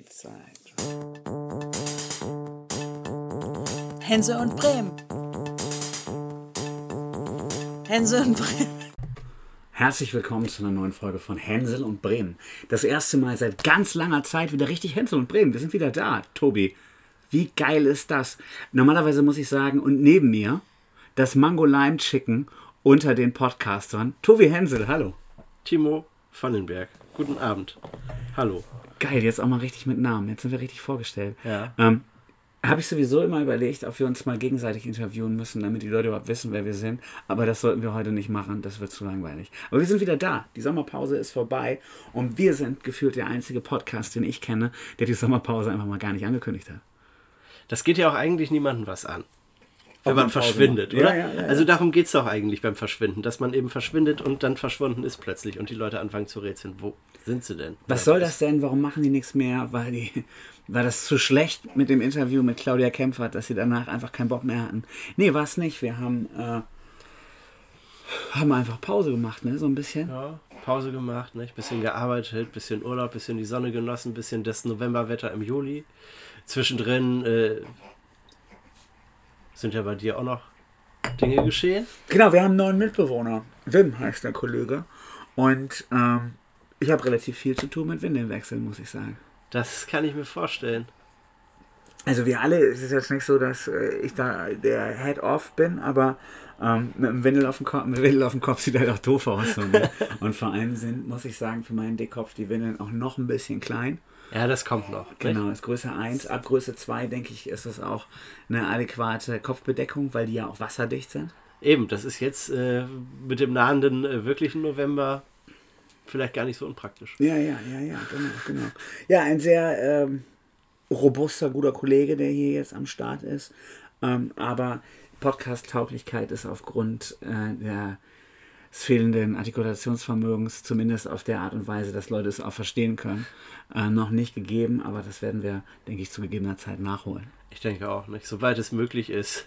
Drei. Hänsel und Bremen. Hänsel und Bremen. Herzlich willkommen zu einer neuen Folge von Hänsel und Bremen. Das erste Mal seit ganz langer Zeit wieder richtig Hänsel und Bremen. Wir sind wieder da, Tobi. Wie geil ist das? Normalerweise muss ich sagen, und neben mir das Mango Lime Chicken unter den Podcastern. Tobi Hänsel, hallo. Timo Vandenberg. Guten Abend. Hallo. Geil, jetzt auch mal richtig mit Namen. Jetzt sind wir richtig vorgestellt. Ja. Ähm, Habe ich sowieso immer überlegt, ob wir uns mal gegenseitig interviewen müssen, damit die Leute überhaupt wissen, wer wir sind. Aber das sollten wir heute nicht machen, das wird zu langweilig. Aber wir sind wieder da. Die Sommerpause ist vorbei und wir sind gefühlt der einzige Podcast, den ich kenne, der die Sommerpause einfach mal gar nicht angekündigt hat. Das geht ja auch eigentlich niemandem was an. Wenn man verschwindet, oder? Ja, ja, ja. Also darum geht es doch eigentlich beim Verschwinden, dass man eben verschwindet und dann verschwunden ist plötzlich und die Leute anfangen zu rätseln, wo sind sie denn? Was soll das denn? Warum machen die nichts mehr? Weil die, war das zu schlecht mit dem Interview mit Claudia Kempfert, dass sie danach einfach keinen Bock mehr hatten? Nee, war es nicht. Wir haben, äh, haben einfach Pause gemacht, ne? So ein bisschen. Ja, Pause gemacht, ne? bisschen gearbeitet, bisschen Urlaub, bisschen die Sonne genossen, bisschen das Novemberwetter im Juli. Zwischendrin äh, sind ja bei dir auch noch Dinge geschehen. Genau, wir haben einen neuen Mitbewohner. Wim heißt der Kollege. Und ähm, ich habe relativ viel zu tun mit Windelwechseln, muss ich sagen. Das kann ich mir vorstellen. Also wir alle, es ist jetzt nicht so, dass äh, ich da der Head-Off bin, aber ähm, mit dem Windel auf dem Kopf, mit Windel auf dem Kopf sieht halt auch doof aus. So, ne? Und vor allem sind, muss ich sagen, für meinen Dickkopf die Windeln auch noch ein bisschen klein. Ja, das kommt noch. nicht? Genau, ist Größe 1. Ab Größe 2, denke ich, ist das auch eine adäquate Kopfbedeckung, weil die ja auch wasserdicht sind. Eben, das ist jetzt äh, mit dem nahenden äh, wirklichen November vielleicht gar nicht so unpraktisch. Ja, ja, ja, ja, genau, genau. Ja, ein sehr ähm, robuster, guter Kollege, der hier jetzt am Start ist. Ähm, aber Podcast-Tauglichkeit ist aufgrund äh, der, des fehlenden Artikulationsvermögens, zumindest auf der Art und Weise, dass Leute es auch verstehen können, äh, noch nicht gegeben. Aber das werden wir, denke ich, zu gegebener Zeit nachholen. Ich denke auch nicht. Sobald es möglich ist,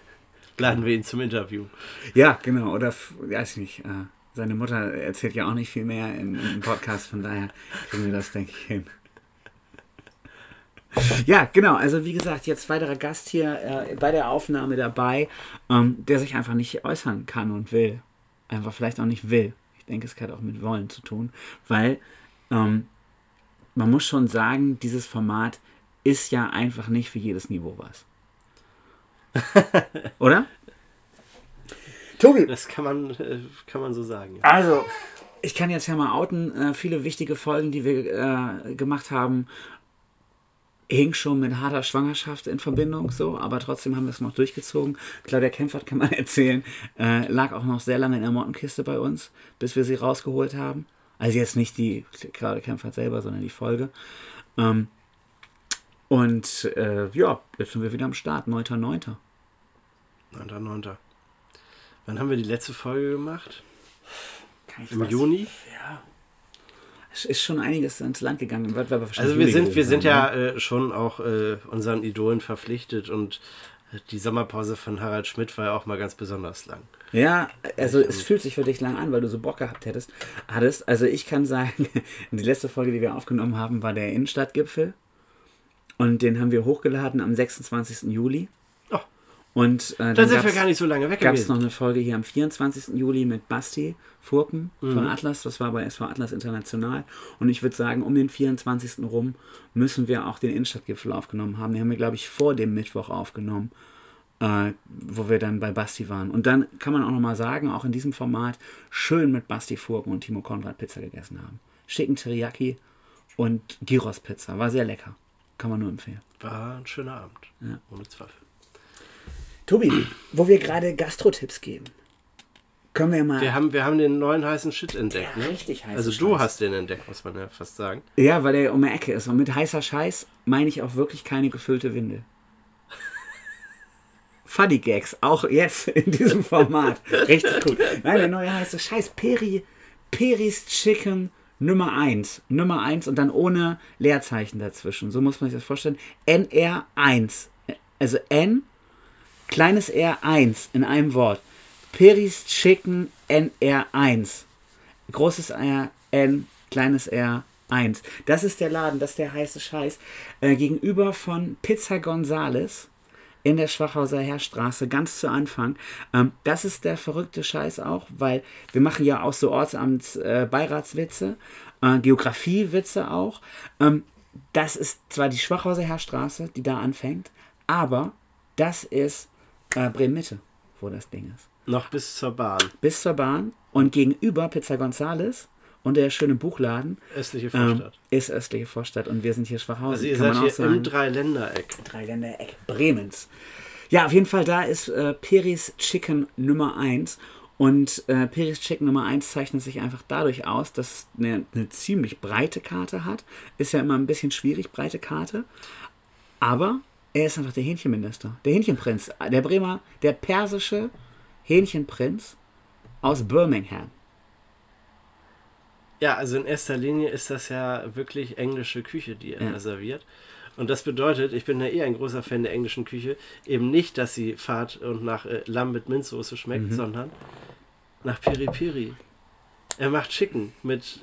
laden wir ihn zum Interview. Ja, genau. Oder, weiß ich nicht, äh, seine Mutter erzählt ja auch nicht viel mehr im, im Podcast, von daher kriegen wir das, denke ich, hin. Ja, genau. Also wie gesagt, jetzt weiterer Gast hier äh, bei der Aufnahme dabei, ähm, der sich einfach nicht äußern kann und will. Einfach vielleicht auch nicht will. Ich denke, es hat auch mit Wollen zu tun, weil ähm, man muss schon sagen, dieses Format ist ja einfach nicht für jedes Niveau was. Oder? Tobi, Das kann man, äh, kann man so sagen. also, ich kann jetzt ja mal outen, äh, viele wichtige Folgen, die wir äh, gemacht haben, hing schon mit harter Schwangerschaft in Verbindung, so, aber trotzdem haben wir es noch durchgezogen. Claudia Kempfert, kann man erzählen, äh, lag auch noch sehr lange in der Mottenkiste bei uns, bis wir sie rausgeholt haben. Also jetzt nicht die Claudia Kempfert selber, sondern die Folge. Ähm, und äh, ja, jetzt sind wir wieder am Start, 9.9. 9.9. Wann haben wir die letzte Folge gemacht? Kann ich Im was- Juni? Ja. Es ist schon einiges ins Land gegangen. Wahrscheinlich Also wir sind, wir sind ja ne? äh, schon auch äh, unseren Idolen verpflichtet und die Sommerpause von Harald Schmidt war ja auch mal ganz besonders lang. Ja, also es fühlt sich für dich lang an, weil du so Bock gehabt hättest. Hattest. Also ich kann sagen, die letzte Folge, die wir aufgenommen haben, war der Innenstadtgipfel. Und den haben wir hochgeladen am 26. Juli. Und äh, Dann dann sind wir gar nicht so lange weg gab es noch eine Folge hier am 24. Juli mit Basti Furken Mhm. von Atlas. Das war bei SV Atlas International. Und ich würde sagen, um den 24. rum müssen wir auch den Innenstadtgipfel aufgenommen haben. Den haben wir, glaube ich, vor dem Mittwoch aufgenommen, äh, wo wir dann bei Basti waren. Und dann kann man auch nochmal sagen, auch in diesem Format schön mit Basti Furken und Timo Konrad Pizza gegessen haben. Schicken Teriyaki und Gyros Pizza. War sehr lecker. Kann man nur empfehlen. War ein schöner Abend. Ja. Ohne Zweifel. Tobi, wo wir gerade Gastro-Tipps geben, können wir mal. Wir haben, wir haben den neuen heißen Shit entdeckt, Der ne? richtig heiße Also du Scheiß. hast den entdeckt, muss man ja fast sagen. Ja, weil der um die Ecke ist. Und mit heißer Scheiß meine ich auch wirklich keine gefüllte Windel. Funny Gags, auch jetzt in diesem Format. Richtig gut. Nein, der neue heiße Scheiß. Peri, Peris Chicken Nummer 1. Nummer 1 und dann ohne Leerzeichen dazwischen. So muss man sich das vorstellen. NR1. Also N, kleines R1 in einem Wort. Peris Chicken NR1. Großes R, N, kleines R, 1. Das ist der Laden, das ist der heiße Scheiß. Äh, gegenüber von Pizza Gonzales in der Schwachhauser Heerstraße, ganz zu Anfang. Ähm, das ist der verrückte Scheiß auch, weil wir machen ja auch so Ortsamtsbeiratswitze, äh, Geografiewitze auch. Ähm, das ist zwar die Schwachhauser Heerstraße, die da anfängt, aber das ist äh, Bremen-Mitte, wo das Ding ist. Noch bis zur Bahn. Bis zur Bahn und gegenüber Pizza Gonzales und der schöne Buchladen Östliche ähm, Vorstadt. ist östliche Vorstadt und wir sind hier Schwachhausen. also ihr kann seid hier sagen. im Dreiländereck. Dreiländereck Bremens. Ja, auf jeden Fall, da ist äh, Peris Chicken Nummer 1. Und äh, Peris Chicken Nummer 1 zeichnet sich einfach dadurch aus, dass es eine, eine ziemlich breite Karte hat. Ist ja immer ein bisschen schwierig, breite Karte. Aber er ist einfach der Hähnchenminister. Der Hähnchenprinz. Der Bremer, der persische Hähnchenprinz aus Birmingham. Ja, also in erster Linie ist das ja wirklich englische Küche, die er Ja. serviert. Und das bedeutet, ich bin ja eh ein großer Fan der englischen Küche, eben nicht, dass sie fad und nach äh, Lamm mit Minzsoße schmeckt, sondern nach Piri Piri. Er macht Chicken mit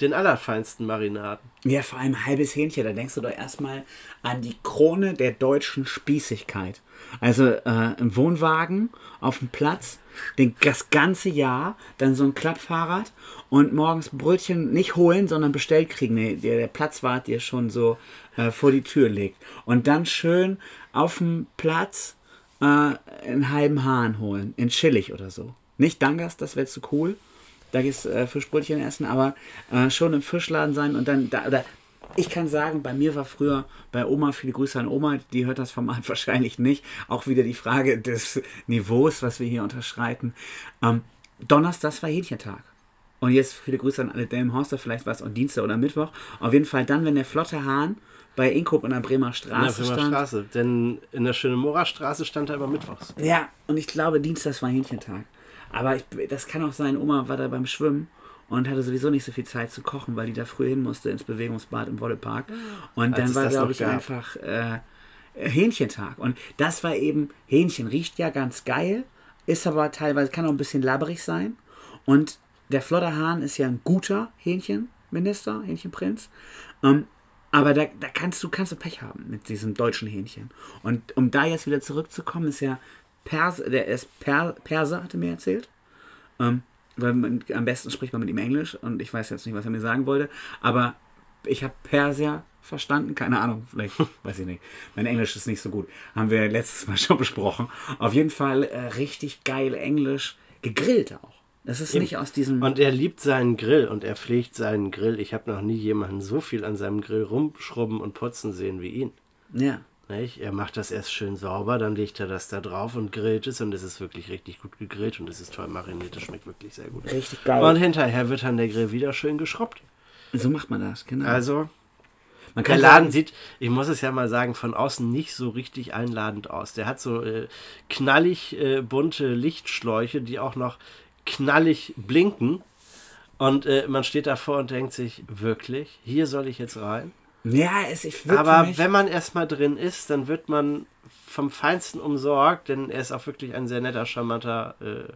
den allerfeinsten Marinaden. Ja, vor allem halbes Hähnchen. Da denkst du doch erstmal an die Krone der deutschen Spießigkeit. Also äh, im Wohnwagen, auf dem Platz, den, das ganze Jahr, dann so ein Klappfahrrad und morgens Brötchen nicht holen, sondern bestellt kriegen. Der, der Platzwart dir schon so äh, vor die Tür legt. Und dann schön auf dem Platz äh, einen halben Hahn holen, in Chillig oder so. Nicht Dangas, das wäre zu cool. Da gehst äh, Fischbrötchen essen, aber äh, schon im Fischladen sein und dann da. Oder ich kann sagen, bei mir war früher bei Oma, viele Grüße an Oma, die hört das Format wahrscheinlich nicht. Auch wieder die Frage des Niveaus, was wir hier unterschreiten. Ähm, Donnerstag war Hähnchentag. Und jetzt viele Grüße an alle Delmenhorster, vielleicht war es auch Dienstag oder Mittwoch. Auf jeden Fall dann, wenn der flotte Hahn bei Inkop in der Bremer In der Straße Bremer stand. Straße. Denn in der Schönemorer Straße stand er immer mittwochs. Ja, und ich glaube, Dienstag war Hähnchentag. Aber ich, das kann auch sein, Oma war da beim Schwimmen und hatte sowieso nicht so viel Zeit zu kochen, weil die da früh hin musste ins Bewegungsbad im Wollepark. Und Als dann war, glaube ich, gab. einfach äh, Hähnchentag. Und das war eben, Hähnchen riecht ja ganz geil, ist aber teilweise, kann auch ein bisschen labberig sein. Und der Flodderhahn ist ja ein guter Hähnchenminister, Hähnchenprinz. Ähm, aber da, da kannst du kannst du Pech haben mit diesem deutschen Hähnchen. Und um da jetzt wieder zurückzukommen, ist ja Pers, der ist per, Perser, hatte mir erzählt. Ähm, weil man, am besten spricht man mit ihm Englisch und ich weiß jetzt nicht, was er mir sagen wollte. Aber ich habe Perser verstanden, keine Ahnung, vielleicht, weiß ich nicht. Mein Englisch ist nicht so gut. Haben wir letztes Mal schon besprochen. Auf jeden Fall äh, richtig geil Englisch, gegrillt auch. Das ist nicht aus diesem. Und er liebt seinen Grill und er pflegt seinen Grill. Ich habe noch nie jemanden so viel an seinem Grill rumschrubben und putzen sehen wie ihn. ja. Nicht? Er macht das erst schön sauber, dann legt er das da drauf und grillt es und es ist wirklich richtig gut gegrillt und es ist toll mariniert, es schmeckt wirklich sehr gut. Richtig geil. Und hinterher wird dann der Grill wieder schön geschrubbt. so macht man das, genau. Also, man der kann Laden sagen, sieht, ich muss es ja mal sagen, von außen nicht so richtig einladend aus. Der hat so äh, knallig äh, bunte Lichtschläuche, die auch noch knallig blinken. Und äh, man steht davor und denkt sich, wirklich, hier soll ich jetzt rein? Ja, es ich Aber wenn man erstmal drin ist, dann wird man vom Feinsten umsorgt, denn er ist auch wirklich ein sehr netter, charmanter äh,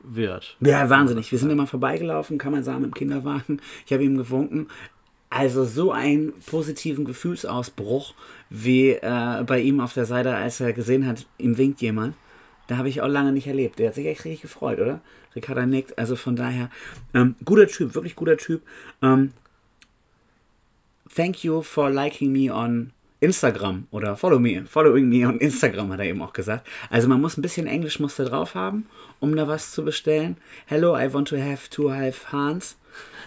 Wirt. Ja, wahnsinnig. Wir sind immer vorbeigelaufen, kann man sagen, im Kinderwagen. Ich habe ihm gewunken. Also so einen positiven Gefühlsausbruch wie äh, bei ihm auf der Seite, als er gesehen hat, ihm winkt jemand. Da habe ich auch lange nicht erlebt. Der hat sich echt richtig gefreut, oder? Ricarda nickt. Also von daher, ähm, guter Typ, wirklich guter Typ. Ähm, thank you for liking me on Instagram oder follow me, following me on Instagram, hat er eben auch gesagt. Also man muss ein bisschen Englisch muss da drauf haben, um da was zu bestellen. Hello, I want to have two half Hans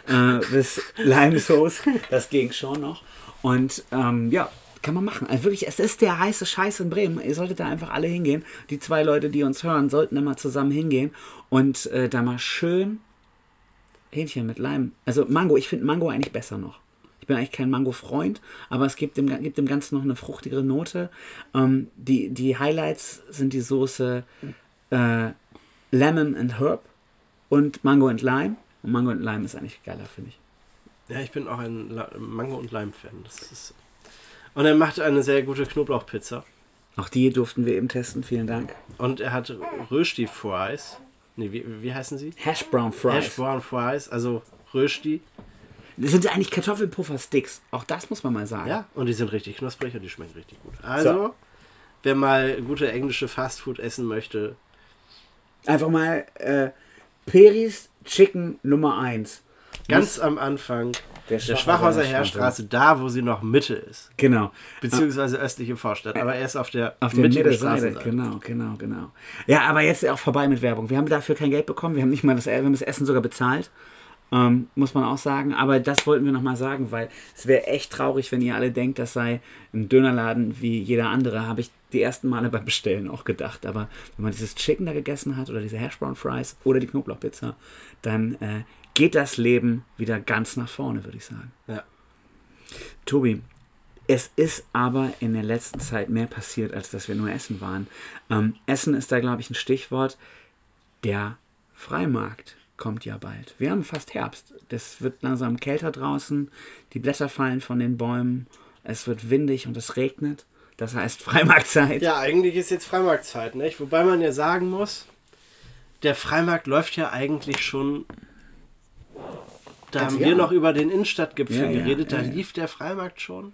äh, with lime sauce. Das ging schon noch. Und ähm, ja, kann man machen. Also wirklich, es ist der heiße Scheiß in Bremen. Ihr solltet da einfach alle hingehen. Die zwei Leute, die uns hören, sollten immer zusammen hingehen und äh, da mal schön Hähnchen mit Leim. Also Mango, ich finde Mango eigentlich besser noch. Ich bin eigentlich kein Mango-Freund, aber es gibt dem, gibt dem Ganzen noch eine fruchtigere Note. Ähm, die, die Highlights sind die Soße äh, Lemon and Herb und Mango and Lime. Und Mango and Lime ist eigentlich geiler, finde ich. Ja, ich bin auch ein La Mango- und ist und er macht eine sehr gute Knoblauchpizza. Auch die durften wir eben testen, vielen Dank. Und er hat Rösti-Fries. Nee, wie, wie heißen sie? Hash Brown Fries. Hash Brown Fries, also Rösti. Das sind eigentlich Kartoffelpuffer-Sticks. Auch das muss man mal sagen. Ja, und die sind richtig knusprig und die schmecken richtig gut. Also, So. wer mal gute englische Fastfood essen möchte, Einfach mal äh, Peris Chicken Nummer 1. ganz am Anfang Der der, Schwachhauser Heerstraße. Da wo sie noch Mitte ist, Genau. beziehungsweise östliche Vorstadt, aber er ist auf der Auf der mittigen Mittelseite, Straßenseite. genau, genau, genau. Ja, aber jetzt auch vorbei mit Werbung. Wir haben dafür kein Geld bekommen, wir haben nicht mal das, wir haben das Essen sogar bezahlt, ähm, muss man auch sagen. Aber das wollten wir nochmal sagen, weil es wäre echt traurig, wenn ihr alle denkt, das sei ein Dönerladen wie jeder andere, habe ich die ersten Male beim Bestellen auch gedacht. Aber wenn man dieses Chicken da gegessen hat oder diese Hash Brown Fries oder die Knoblauchpizza, dann äh, geht das Leben wieder ganz nach vorne, würde ich sagen. Ja. Tobi, es ist aber in der letzten Zeit mehr passiert, als dass wir nur essen waren. Ähm, essen ist da, glaube ich, ein Stichwort. Der Freimarkt kommt ja bald. Wir haben fast Herbst. Es wird langsam kälter draußen. Die Blätter fallen von den Bäumen. Es wird windig und es regnet. Das heißt Freimarktzeit. Ja, eigentlich ist jetzt Freimarktzeit, nicht? Wobei man ja sagen muss, der Freimarkt läuft ja eigentlich schon. Da Ganze haben wir Jahr. noch über den Innenstadtgipfel Ja, ja, geredet, da ja, ja. lief der Freimarkt schon.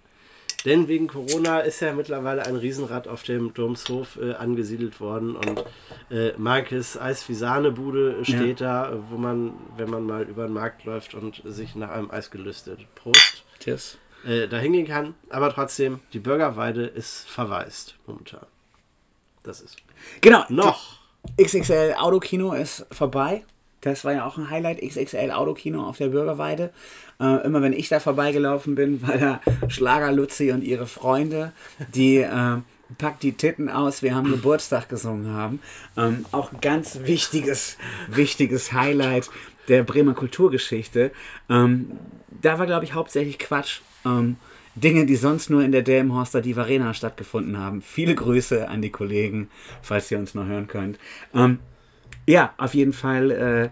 Denn wegen Corona ist ja mittlerweile ein Riesenrad auf dem Domshof äh, angesiedelt worden und äh, Markes Eisfisanebude steht da, äh, wo man, wenn man mal über den Markt läuft und sich nach einem Eis gelüstet, Prost, Tschüss. äh, da hingehen kann. Aber trotzdem, die Bürgerweide ist verwaist momentan. Das ist Genau. noch. XXL Autokino ist vorbei. Das war ja auch ein Highlight, XXL Autokino auf der Bürgerweide. Äh, immer wenn ich da vorbeigelaufen bin, war da Schlager Luzi und ihre Freunde, die äh, Pack die Titten aus, wir haben Geburtstag gesungen haben. Ähm, auch ein ganz wichtiges, wichtiges Highlight der Bremer Kulturgeschichte. Ähm, da war, glaube ich, hauptsächlich Quatsch. Ähm, Dinge, die sonst nur in der Delmenhorster Diva Arena stattgefunden haben. Viele Grüße an die Kollegen, falls ihr uns noch hören könnt. Ähm, ja, auf jeden Fall äh,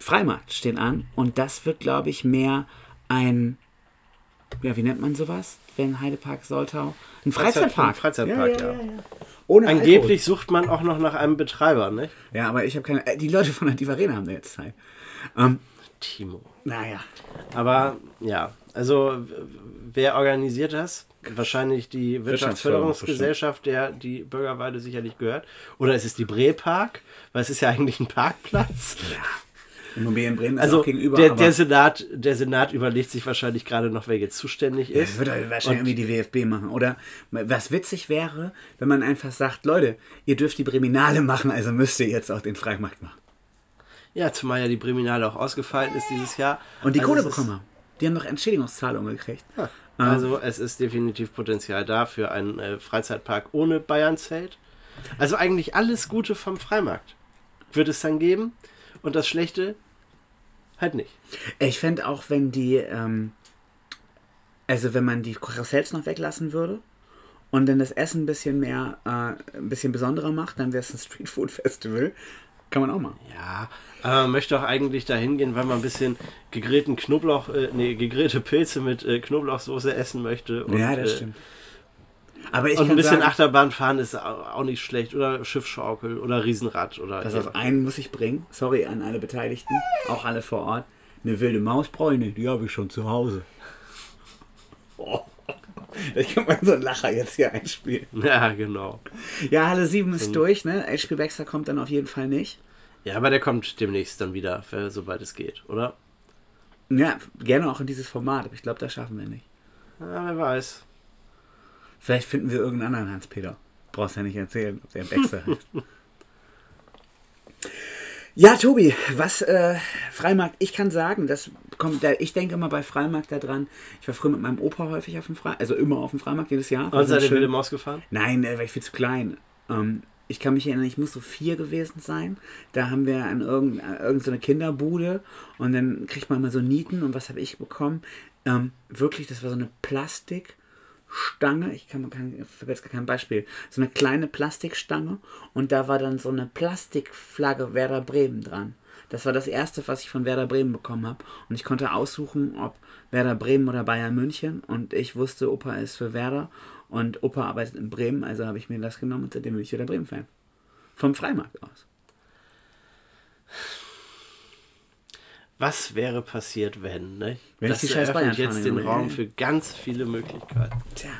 Freimarkt stehen an und das wird, glaube ich, mehr ein, ja, wie nennt man sowas, wenn Heidepark Soltau? Ein Freizeit- Freizeitpark. ein Freizeitpark, ja. Ohne Angeblich sucht man auch noch nach einem Betreiber, nicht? Alkohol. Ja, aber ich habe keine. äh, Die Leute von der Diva Arena haben da jetzt Zeit. Ähm, Timo. naja. Aber ja, also wer organisiert das? Wahrscheinlich die Wirtschaftsförderungsgesellschaft, der die Bürgerweide sicherlich gehört. Oder ist es die Brepark? Weil es ist ja eigentlich ein Parkplatz. Immobilien Bremen ist Also auch gegenüber. der, der, Senat, der Senat überlegt sich wahrscheinlich gerade noch, wer jetzt zuständig ist. wird halt wahrscheinlich irgendwie die WFB machen. Oder was witzig wäre, wenn man einfach sagt, Leute, ihr dürft die Breminale machen, also müsst ihr jetzt auch den Freimarkt machen. Ja, zumal ja die Breminale auch ausgefallen ist dieses Jahr. Und die Also Kohle ist- bekommen haben. Die haben noch Entschädigungszahlungen gekriegt. Also es ist definitiv Potenzial da für einen äh, Freizeitpark ohne Bayernzelt. Also eigentlich alles Gute vom Freimarkt wird es dann geben und das Schlechte halt nicht. Ich fände auch, wenn die, ähm, also wenn man die Karussells noch weglassen würde und dann das Essen ein bisschen mehr, äh, ein bisschen besonderer macht, dann wäre es ein Street Food Festival. Kann man auch machen. Ja, aber man möchte auch eigentlich dahin gehen, weil man ein bisschen gegrillten Knoblauch, äh, nee, gegrillte Pilze mit äh, Knoblauchsoße essen möchte. Und, ja, das äh, stimmt. Aber ich Und ein bisschen sagen, Achterbahn fahren ist au- auch nicht schlecht. Oder Schiffschaukel oder Riesenrad oder. pass auf, einen muss ich bringen. Sorry an alle Beteiligten, auch alle vor Ort. Eine wilde Mausbräune, die habe ich schon zu Hause. Oh. Ich kann mal so einen Lacher jetzt hier einspielen. Ja, genau. Ja, Halle 7 ist durch, ne? HP Baxter kommt dann auf jeden Fall nicht. Ja, aber der kommt demnächst dann wieder, sobald es geht, oder? Ja, gerne auch in dieses Format, aber ich glaube, das schaffen wir nicht. Ja, wer weiß. Vielleicht finden wir irgendeinen anderen Hans-Peter. Brauchst ja nicht erzählen, ob der Baxter heißt. Ja, Tobi, was äh, Freimarkt, ich kann sagen, das kommt, da, ich denke immer bei Freimarkt da dran. Ich war früher mit meinem Opa häufig auf dem Freimarkt, also immer auf dem Freimarkt jedes Jahr. Und seid ihr wilde Maus gefahren? Nein, da war ich viel zu klein. Ähm, ich kann mich erinnern, ich muss so vier gewesen sein. Da haben wir an irgendeine irgend so eine Kinderbude und dann kriegt man mal so Nieten und was habe ich bekommen? Ähm, wirklich, das war so eine Plastikstange. Ich kann, kann jetzt gar kein Beispiel. So eine kleine Plastikstange und da war dann so eine Plastikflagge Werder Bremen dran. Das war das erste, was ich von Werder Bremen bekommen habe. Und ich konnte aussuchen, ob Werder Bremen oder Bayern München. Und ich wusste, Opa ist für Werder. Und Opa arbeitet in Bremen, also habe ich mir das genommen und seitdem bin ich wieder Bremen-Fan. Vom Freimarkt aus. was wäre passiert, wenn, ne? Wenn das ich die scheiß Bayern-Fahne jetzt den Raum hätte. für ganz viele Möglichkeiten. Tja.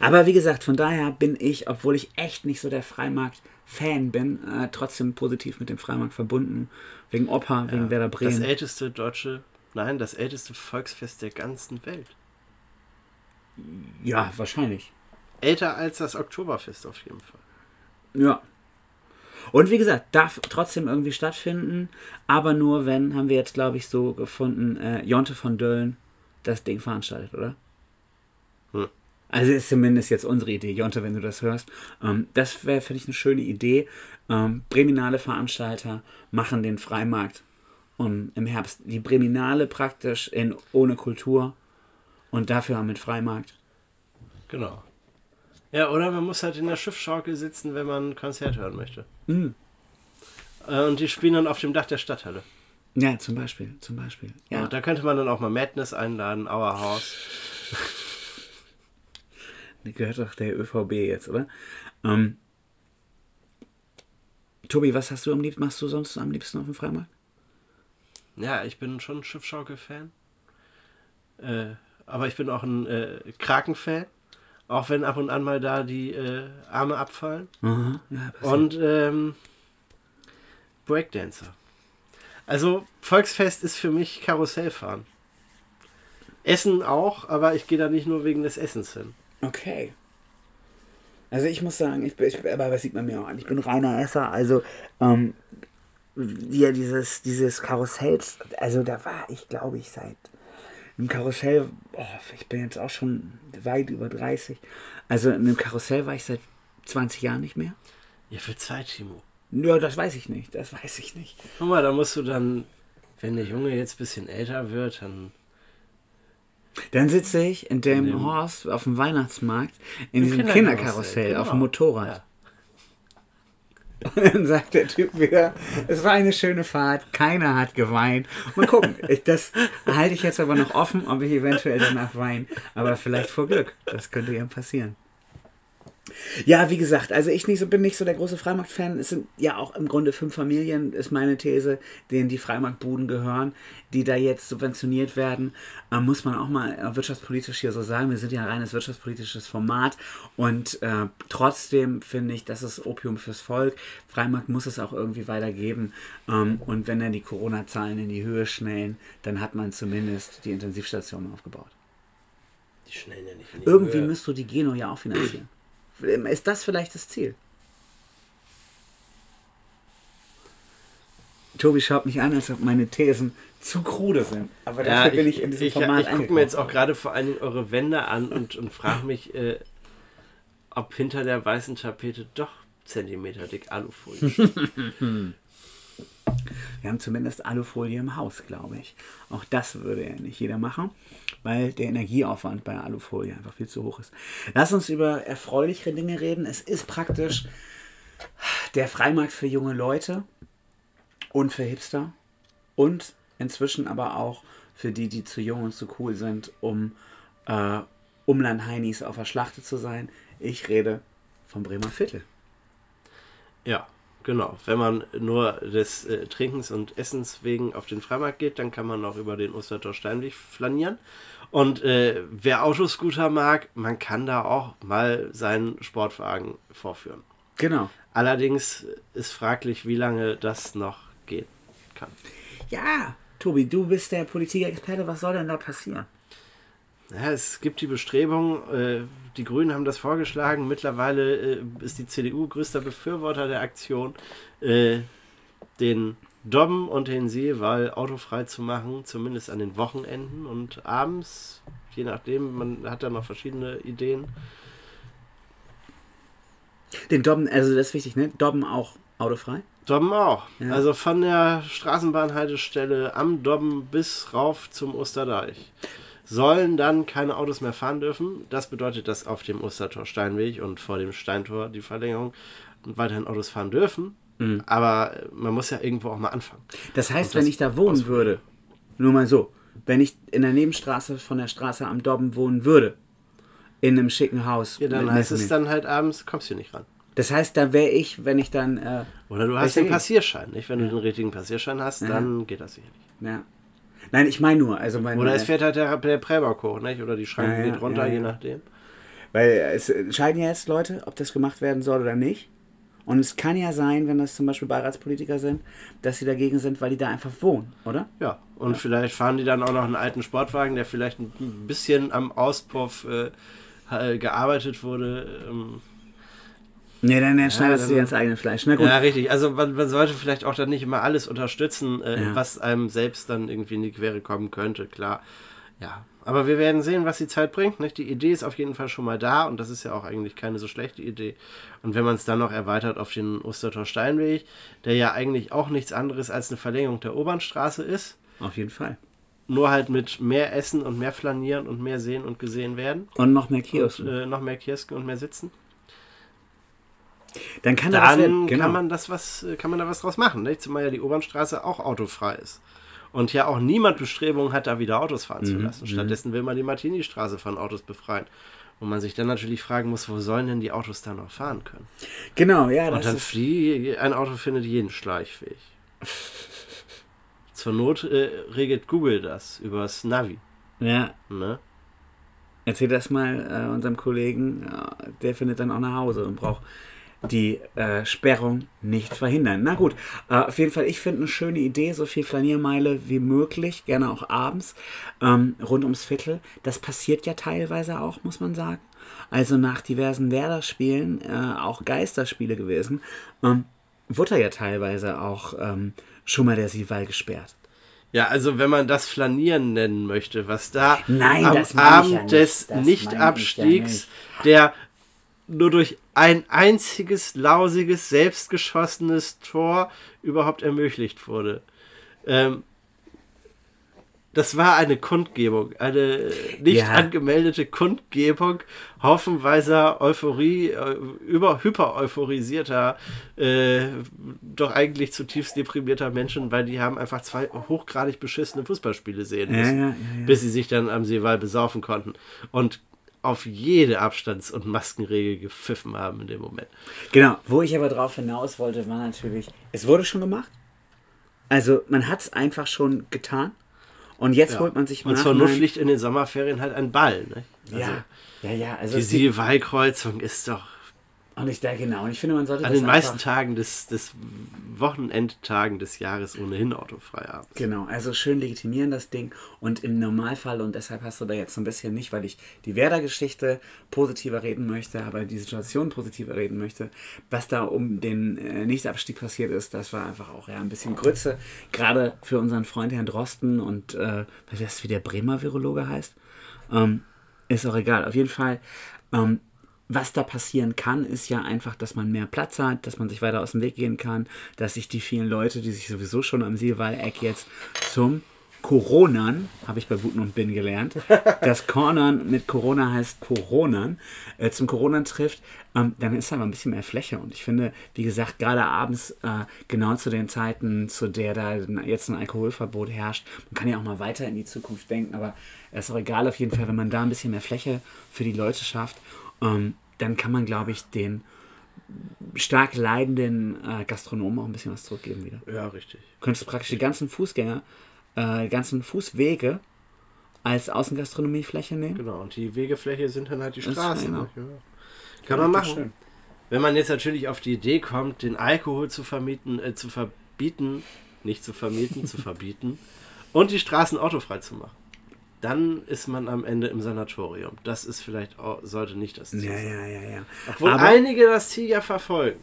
Aber wie gesagt, von daher bin ich, obwohl ich echt nicht so der Freimarkt-Fan bin, äh, trotzdem positiv mit dem Freimarkt verbunden. Wegen Opa, wegen Werder Das Bremen. älteste deutsche, nein, das älteste Volksfest der ganzen Welt. Ja, wahrscheinlich. Älter als das Oktoberfest auf jeden Fall. Ja. Und wie gesagt, darf trotzdem irgendwie stattfinden, aber nur wenn, haben wir jetzt glaube ich so gefunden, äh, Jonte von Döllen das Ding veranstaltet, oder? Hm. Also ist zumindest jetzt unsere Idee, Jonte, wenn du das hörst. Ähm, das wäre, finde ich, eine schöne Idee. Ähm, Breminale Veranstalter machen den Freimarkt und im Herbst die Breminale praktisch in ohne Kultur und dafür mit Freimarkt. Genau. Ja, oder man muss halt in der Schiffschaukel sitzen, wenn man ein Konzert hören möchte. Mhm. Äh, Und die spielen dann auf dem Dach der Stadthalle. Ja, zum Beispiel, zum Beispiel. Ja. Und da könnte man dann auch mal Madness einladen, Our House. Gehört doch der ÖVB jetzt, oder? Ähm, Tobi, was hast du am liebsten, machst du sonst am liebsten auf dem Freimarkt? Ja, ich bin schon Schiffschaukel-Fan. Äh, aber ich bin auch ein äh, Kraken-Fan. Auch wenn ab und an mal da die äh, Arme abfallen. Aha, ja. Und ähm, Breakdancer. Also Volksfest ist für mich Karussellfahren. Essen auch, aber ich gehe da nicht nur wegen des Essens hin. Okay. Also ich muss sagen, ich bin, ich, aber das sieht man mir auch an, ich bin reiner Esser, also ähm, ja, dieses, dieses Karussell, also da war ich, glaube ich, seit im Karussell, oh, ich bin jetzt auch schon weit über 30, also in dem Karussell war ich seit 20 Jahren nicht mehr. Ja, für Zeit, Timo. Ja, das weiß ich nicht, das weiß ich nicht. Guck mal, da musst du dann, wenn der Junge jetzt ein bisschen älter wird, dann Dann sitze ich in dem In dem- Horst auf dem Weihnachtsmarkt in diesem Kinderkarussell, Kinderkarussell auf genau. dem Motorrad. Ja. Und dann sagt der Typ wieder, es war eine schöne Fahrt, keiner hat geweint. Mal gucken, ich, das halte ich jetzt aber noch offen, ob ich eventuell danach weine. Aber vielleicht vor Glück, das könnte ja passieren. Ja, wie gesagt, also ich nicht so, bin nicht so der große Freimarkt-Fan. Es sind ja auch im Grunde fünf Familien, ist meine These, denen die Freimarktbuden gehören, die da jetzt subventioniert werden. Ähm, muss man auch mal äh, wirtschaftspolitisch hier so sagen. Wir sind ja ein reines wirtschaftspolitisches Format und äh, trotzdem finde ich, das ist Opium fürs Volk. Freimarkt muss es auch irgendwie weitergeben. Ähm, und wenn dann die Corona-Zahlen in die Höhe schnellen, dann hat man zumindest die Intensivstationen aufgebaut. Die schnellen ja nicht Irgendwie Höhe. müsst du die Geno ja auch finanzieren. Ist das vielleicht das Ziel? Tobi schaut mich an, als ob meine Thesen zu krude sind. Aber Ja, dafür ich, bin ich in diesem ich, Format ich gucke mir jetzt auch gerade vor allen Dingen eure Wände an und, und frage mich, äh, ob hinter der weißen Tapete doch Zentimeter dick Alufolie steht. Wir haben zumindest Alufolie im Haus, glaube ich. Auch das würde ja nicht jeder machen, weil der Energieaufwand bei Alufolie einfach viel zu hoch ist. Lass uns über erfreulichere Dinge reden. Es ist praktisch der Freimarkt für junge Leute und für Hipster und inzwischen aber auch für die, die zu jung und zu cool sind, um äh, Umland-Heinis auf der Schlachte zu sein. Ich rede vom Bremer Viertel. Ja, genau. Wenn man nur des äh, Trinkens und Essens wegen auf den Freimarkt geht, dann kann man auch über den Ostertor Steinweg flanieren. Und äh, wer Autoscooter mag, man kann da auch mal seinen Sportwagen vorführen. Genau. Allerdings ist fraglich, wie lange das noch gehen kann. Ja, Tobi, du bist der Politikexperte. Was soll denn da passieren? Ja, es gibt die Bestrebung, äh, die Grünen haben das vorgeschlagen, mittlerweile äh, ist die CDU größter Befürworter der Aktion, äh, den Dobben und den Seewall autofrei zu machen, zumindest an den Wochenenden und abends, je nachdem, man hat da noch verschiedene Ideen. Den Dobben, also das ist wichtig, ne? Dobben auch autofrei. Dobben auch. Ja. Also von der Straßenbahnhaltestelle am Dobben bis rauf zum Osterdeich sollen dann keine Autos mehr fahren dürfen. Das bedeutet, dass auf dem Ostertor Steinweg und vor dem Steintor die Verlängerung weiterhin Autos fahren dürfen. Mhm. Aber man muss ja irgendwo auch mal anfangen. Das heißt, das wenn ich da wohnen würde, nur mal so, wenn ich in der Nebenstraße von der Straße am Dobben wohnen würde, in einem schicken Haus. Ja, dann heißt es dann halt abends, kommst du nicht ran. Das heißt, da wäre ich, wenn ich dann. Äh, Oder du hast den Passierschein, nicht? Wenn du den richtigen Passierschein hast, dann geht das sicherlich. ja. Nein, ich meine nur, also mein, Oder es fährt halt der, der Präbock hoch, nicht? Oder die Schranke Ja, ja, geht runter, ja, ja. je nachdem. Weil es entscheiden ja jetzt Leute, ob das gemacht werden soll oder nicht. Und es kann ja sein, wenn das zum Beispiel Beiratspolitiker sind, dass sie dagegen sind, weil die da einfach wohnen, oder? Ja, und vielleicht fahren die dann auch noch einen alten Sportwagen, der vielleicht ein bisschen am Auspuff äh, äh, gearbeitet wurde. Ähm, Nee, dann, dann schneidest dann- du dir ins eigene Fleisch. Na gut. ja, richtig. Also man, man sollte vielleicht auch dann nicht immer alles unterstützen, äh, Ja. was einem selbst dann irgendwie in die Quere kommen könnte, klar. Ja, aber wir werden sehen, was die Zeit bringt. Nicht? Die Idee ist auf jeden Fall schon mal da und das ist ja auch eigentlich keine so schlechte Idee. Und wenn man es dann noch erweitert auf den Ostertor Steinweg, der ja eigentlich auch nichts anderes als eine Verlängerung der Obernstraße ist, Auf jeden Fall. nur halt mit mehr Essen und mehr Flanieren und mehr sehen und gesehen werden. Und noch mehr Und, Kiosken. äh, noch mehr Kiosken und mehr Sitzen. Dann kann Dann werden. Genau. kann man das was, äh, kann man da was draus machen, nicht? Zumal ja die Obernstraße auch autofrei ist. Und ja auch niemand Bestrebungen hat, da wieder Autos fahren Mhm, zu lassen. Stattdessen will man die Martini-Straße von Autos befreien. Wo man sich dann natürlich fragen muss, wo sollen denn die Autos da noch fahren können? genau, ja, Und dann flieh, ein Auto findet jeden schleichfähig. Zur Not äh, regelt Google das übers Navi. ja, Ne? erzähl das mal äh, unserem Kollegen, äh, der findet dann auch nach Hause und braucht die äh, Sperrung nicht verhindern. Na gut, äh, auf jeden Fall, ich finde eine schöne Idee, so viel Flaniermeile wie möglich, gerne auch abends, ähm, rund ums Viertel. Das passiert ja teilweise auch, muss man sagen. Also nach diversen Werder-Spielen, äh, auch Geisterspiele gewesen, ähm, wurde ja teilweise auch ähm, schon mal der Siewall gesperrt. Ja, also wenn man das Flanieren nennen möchte, was da Nein, am Abend ja nicht. des Nichtabstiegs, ja der nur durch ein einziges lausiges, selbstgeschossenes Tor überhaupt ermöglicht wurde. Ähm, das war eine Kundgebung, eine nicht Ja. angemeldete Kundgebung haufenweiser Euphorie, äh, über hyper-euphorisierter, äh, doch eigentlich zutiefst deprimierter Menschen, weil die haben einfach zwei hochgradig beschissene Fußballspiele sehen müssen, ja, ja. bis sie sich dann am Seewall besaufen konnten und auf jede Abstands- und Maskenregel gepfiffen haben in dem Moment. Genau, wo ich aber drauf hinaus wollte, war natürlich, es wurde schon gemacht. Also man hat es einfach schon getan. Und jetzt holt man sich und nach zur Not fliegt in den Sommerferien halt ein Ball. Ne? Also Ja, ja, ja. Also die Seewallkreuzung ist doch und ich da genau. Und ich finde, man sollte an den meisten Tagen des, des Wochenendtagen des Jahres ohnehin autofrei abends. Genau, also schön legitimieren das Ding und im Normalfall, und deshalb hast du da jetzt so ein bisschen nicht, weil ich die Werder-Geschichte positiver reden möchte, aber die Situation positiver reden möchte, was da um den äh, Nichtabstieg passiert ist, das war einfach auch ja ein bisschen Grütze, gerade für unseren Freund Herrn Drosten und äh, du, das, wie der Bremer Virologe heißt? Ähm, ist auch egal, auf jeden Fall. Ähm, was da passieren kann, ist ja einfach, dass man mehr Platz hat, dass man sich weiter aus dem Weg gehen kann, dass sich die vielen Leute, die sich sowieso schon am Seewall-Eck jetzt zum Coronan, habe ich bei Buten und Bin gelernt, das Cornern mit Corona heißt Coronan, äh, zum Coronan trifft, ähm, dann ist aber ein bisschen mehr Fläche. Und ich finde, wie gesagt, gerade abends, äh, genau zu den Zeiten, zu der da jetzt ein Alkoholverbot herrscht, man kann ja auch mal weiter in die Zukunft denken, aber es ist auch egal auf jeden Fall, wenn man da ein bisschen mehr Fläche für die Leute schafft, ähm, dann kann man, glaube ich, den stark leidenden äh, Gastronomen auch ein bisschen was zurückgeben wieder. Ja, richtig. Du könntest praktisch die ganzen Fußgänger, äh, die ganzen Fußwege als Außengastronomiefläche nehmen. Genau, und die Wegefläche sind dann halt die Straßen. genau. ne? Ja. Kann man machen. Wenn man jetzt natürlich auf die Idee kommt, den Alkohol zu vermieten, äh, zu verbieten, nicht zu vermieten, zu verbieten und die Straßen autofrei zu machen, dann ist man am Ende im Sanatorium. Das ist vielleicht auch, sollte nicht das Ziel Ja, sein. ja, ja, ja. Obwohl Aber einige das Ziel ja verfolgen.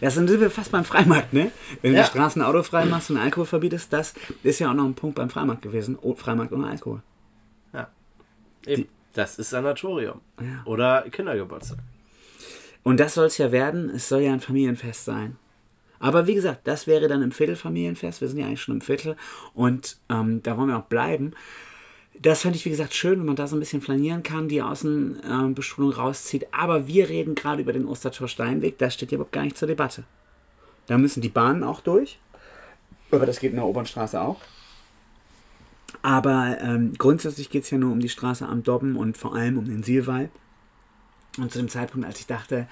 das sind wir fast beim Freimarkt, ne? Wenn du Ja. die Straßen autofrei machst und Alkohol verbietest, das ist ja auch noch ein Punkt beim Freimarkt gewesen. Oh, Freimarkt ohne Alkohol. Eben, das ist Sanatorium. Ja. Oder Kindergeburtstag. Und das soll es ja werden. Es soll ja ein Familienfest sein. Aber wie gesagt, das wäre dann im Viertel Familienfest. Wir sind ja eigentlich schon im Viertel. Und ähm, da wollen wir auch bleiben. Das fände ich, wie gesagt, schön, wenn man da so ein bisschen flanieren kann, die Außenbestuhlung rauszieht. Aber wir reden gerade über den Ostertor Steinweg. Das steht ja überhaupt gar nicht zur Debatte. Da müssen die Bahnen auch durch. Aber das geht in der Obernstraße auch. Aber ähm, grundsätzlich geht es ja nur um die Straße am Dobben und vor allem um den Sielwall. Und zu dem Zeitpunkt, als ich dachte,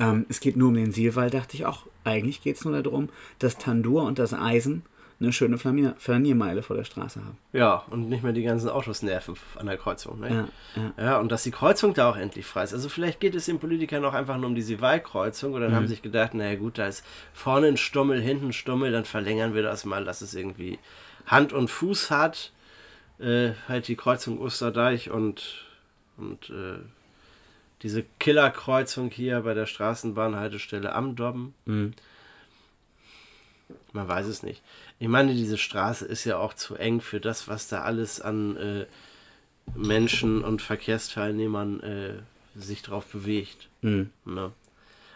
Ähm, es geht nur um den Sielwall, dachte ich auch. Eigentlich geht es nur darum, dass Tandur und das Eisen eine schöne Flanier Flaniermeile vor der Straße haben. Ja, und nicht mehr die ganzen Autos nerven an der Kreuzung. Ne? Ja, ja. Ja, und dass die Kreuzung da auch endlich frei ist. Also vielleicht geht es den Politikern auch einfach nur um die Sival-Kreuzung und dann haben sie sich gedacht, naja gut, da ist vorne ein Stummel, hinten ein Stummel, dann verlängern wir das mal, dass es irgendwie Hand und Fuß hat. Äh, halt die Kreuzung Osterdeich und, und äh, diese Killerkreuzung hier bei der Straßenbahnhaltestelle am Dobben. Mhm. Man weiß es nicht. Ich meine, diese Straße ist ja auch zu eng für das, was da alles an äh, Menschen und Verkehrsteilnehmern äh, sich drauf bewegt. Mhm. Ne?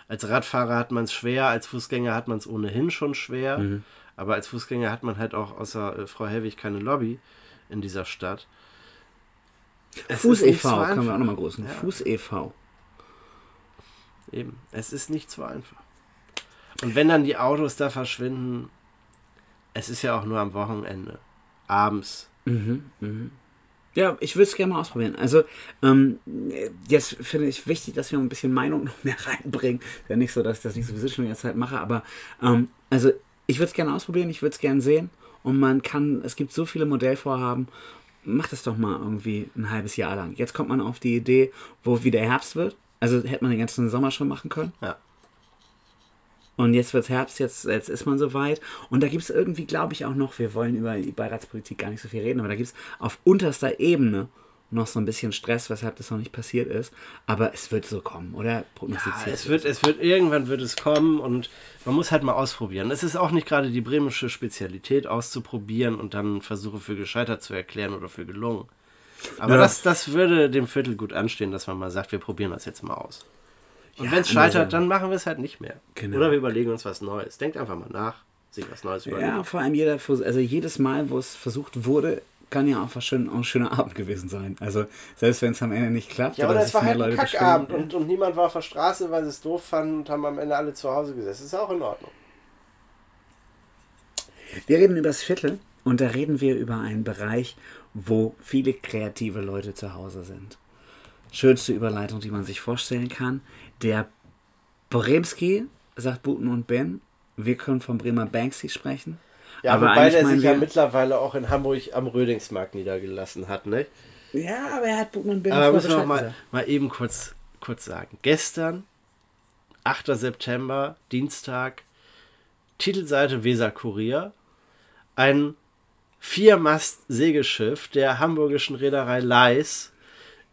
Als Radfahrer hat man es schwer, als Fußgänger hat man es ohnehin schon schwer, Mhm. aber als Fußgänger hat man halt auch außer äh, Frau Helwig keine Lobby in dieser Stadt. Fuß e.V. können wir auch nochmal grüßen. Ja. Fuß e.V. Eben, es ist nicht so einfach. Und wenn dann die Autos da verschwinden, es ist ja auch nur am Wochenende, abends. Ja, ich würde es gerne mal ausprobieren. Also, ähm, jetzt finde ich wichtig, dass wir ein bisschen Meinung noch mehr reinbringen. Ja, nicht so, dass ich das nicht sowieso schon ganze Zeit mache, aber ähm, also ich würde es gerne ausprobieren, ich würde es gerne sehen. Und man kann, es gibt so viele Modellvorhaben, macht es doch mal irgendwie ein halbes Jahr lang. Jetzt kommt man auf die Idee, wo wieder Herbst wird. Also hätte man den ganzen Sommer schon machen können. Ja. Und jetzt wird es Herbst, jetzt, jetzt ist man soweit. Und da gibt es irgendwie, glaube ich, auch noch, wir wollen über die Beiratspolitik gar nicht so viel reden, aber da gibt es auf unterster Ebene noch so ein bisschen Stress, weshalb das noch nicht passiert ist. Aber es wird so kommen, oder? Ja, Prognostiziert. es wird, es wird, irgendwann wird es kommen und man muss halt mal ausprobieren. Es ist auch nicht gerade die bremische Spezialität auszuprobieren und dann Versuche für gescheitert zu erklären oder für gelungen. Aber Ja. das, das würde dem Viertel gut anstehen, dass man mal sagt, wir probieren das jetzt mal aus. Und Ja, wenn es scheitert, dann machen wir es halt nicht mehr. Genau. Oder wir überlegen uns was Neues. Denkt einfach mal nach, sich was Neues überlegen. Ja, vor allem jeder, also jedes Mal, wo es versucht wurde, kann ja auch, schön, auch ein schöner Abend gewesen sein. Also selbst wenn es am Ende nicht klappt, Ja, oder es war mehr halt ein Leute Kackabend und, und niemand war auf der Straße, weil sie es doof fanden und haben am Ende alle zu Hause gesessen. Ist auch in Ordnung. Wir reden über das Viertel und da reden wir über einen Bereich, wo viele kreative Leute zu Hause sind. Schönste Überleitung, die man sich vorstellen kann. Der Bremski, sagt Buten und Ben, wir können vom Bremer Banksy sprechen. Ja, aber wobei der meinen sich ja mittlerweile auch in Hamburg am Rödingsmarkt niedergelassen hat, ne? Ja, aber er hat Buten und Ben Aber müssen wir Bescheid mal, mal eben kurz, kurz sagen. Gestern, 8. September, Dienstag, Titelseite Weser Kurier, ein Viermast-Segelschiff der hamburgischen Reederei Leis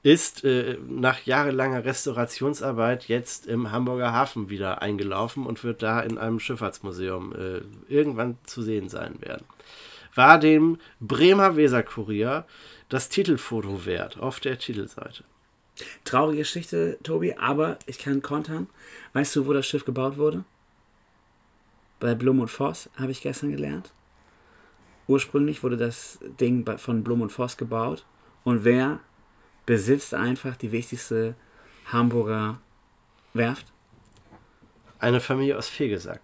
ist äh, nach jahrelanger Restaurationsarbeit jetzt im Hamburger Hafen wieder eingelaufen und wird da in einem Schifffahrtsmuseum äh, irgendwann zu sehen sein werden. War dem Bremer Weser Kurier das Titelfoto wert auf der Titelseite. Traurige Geschichte, Tobi, aber ich kann kontern. Weißt du, wo das Schiff gebaut wurde? Bei Blum und Voss, habe ich gestern gelernt. Ursprünglich wurde das Ding von Blum und Voss gebaut. Und wer besitzt einfach die wichtigste Hamburger Werft? Eine Familie aus Fegesack.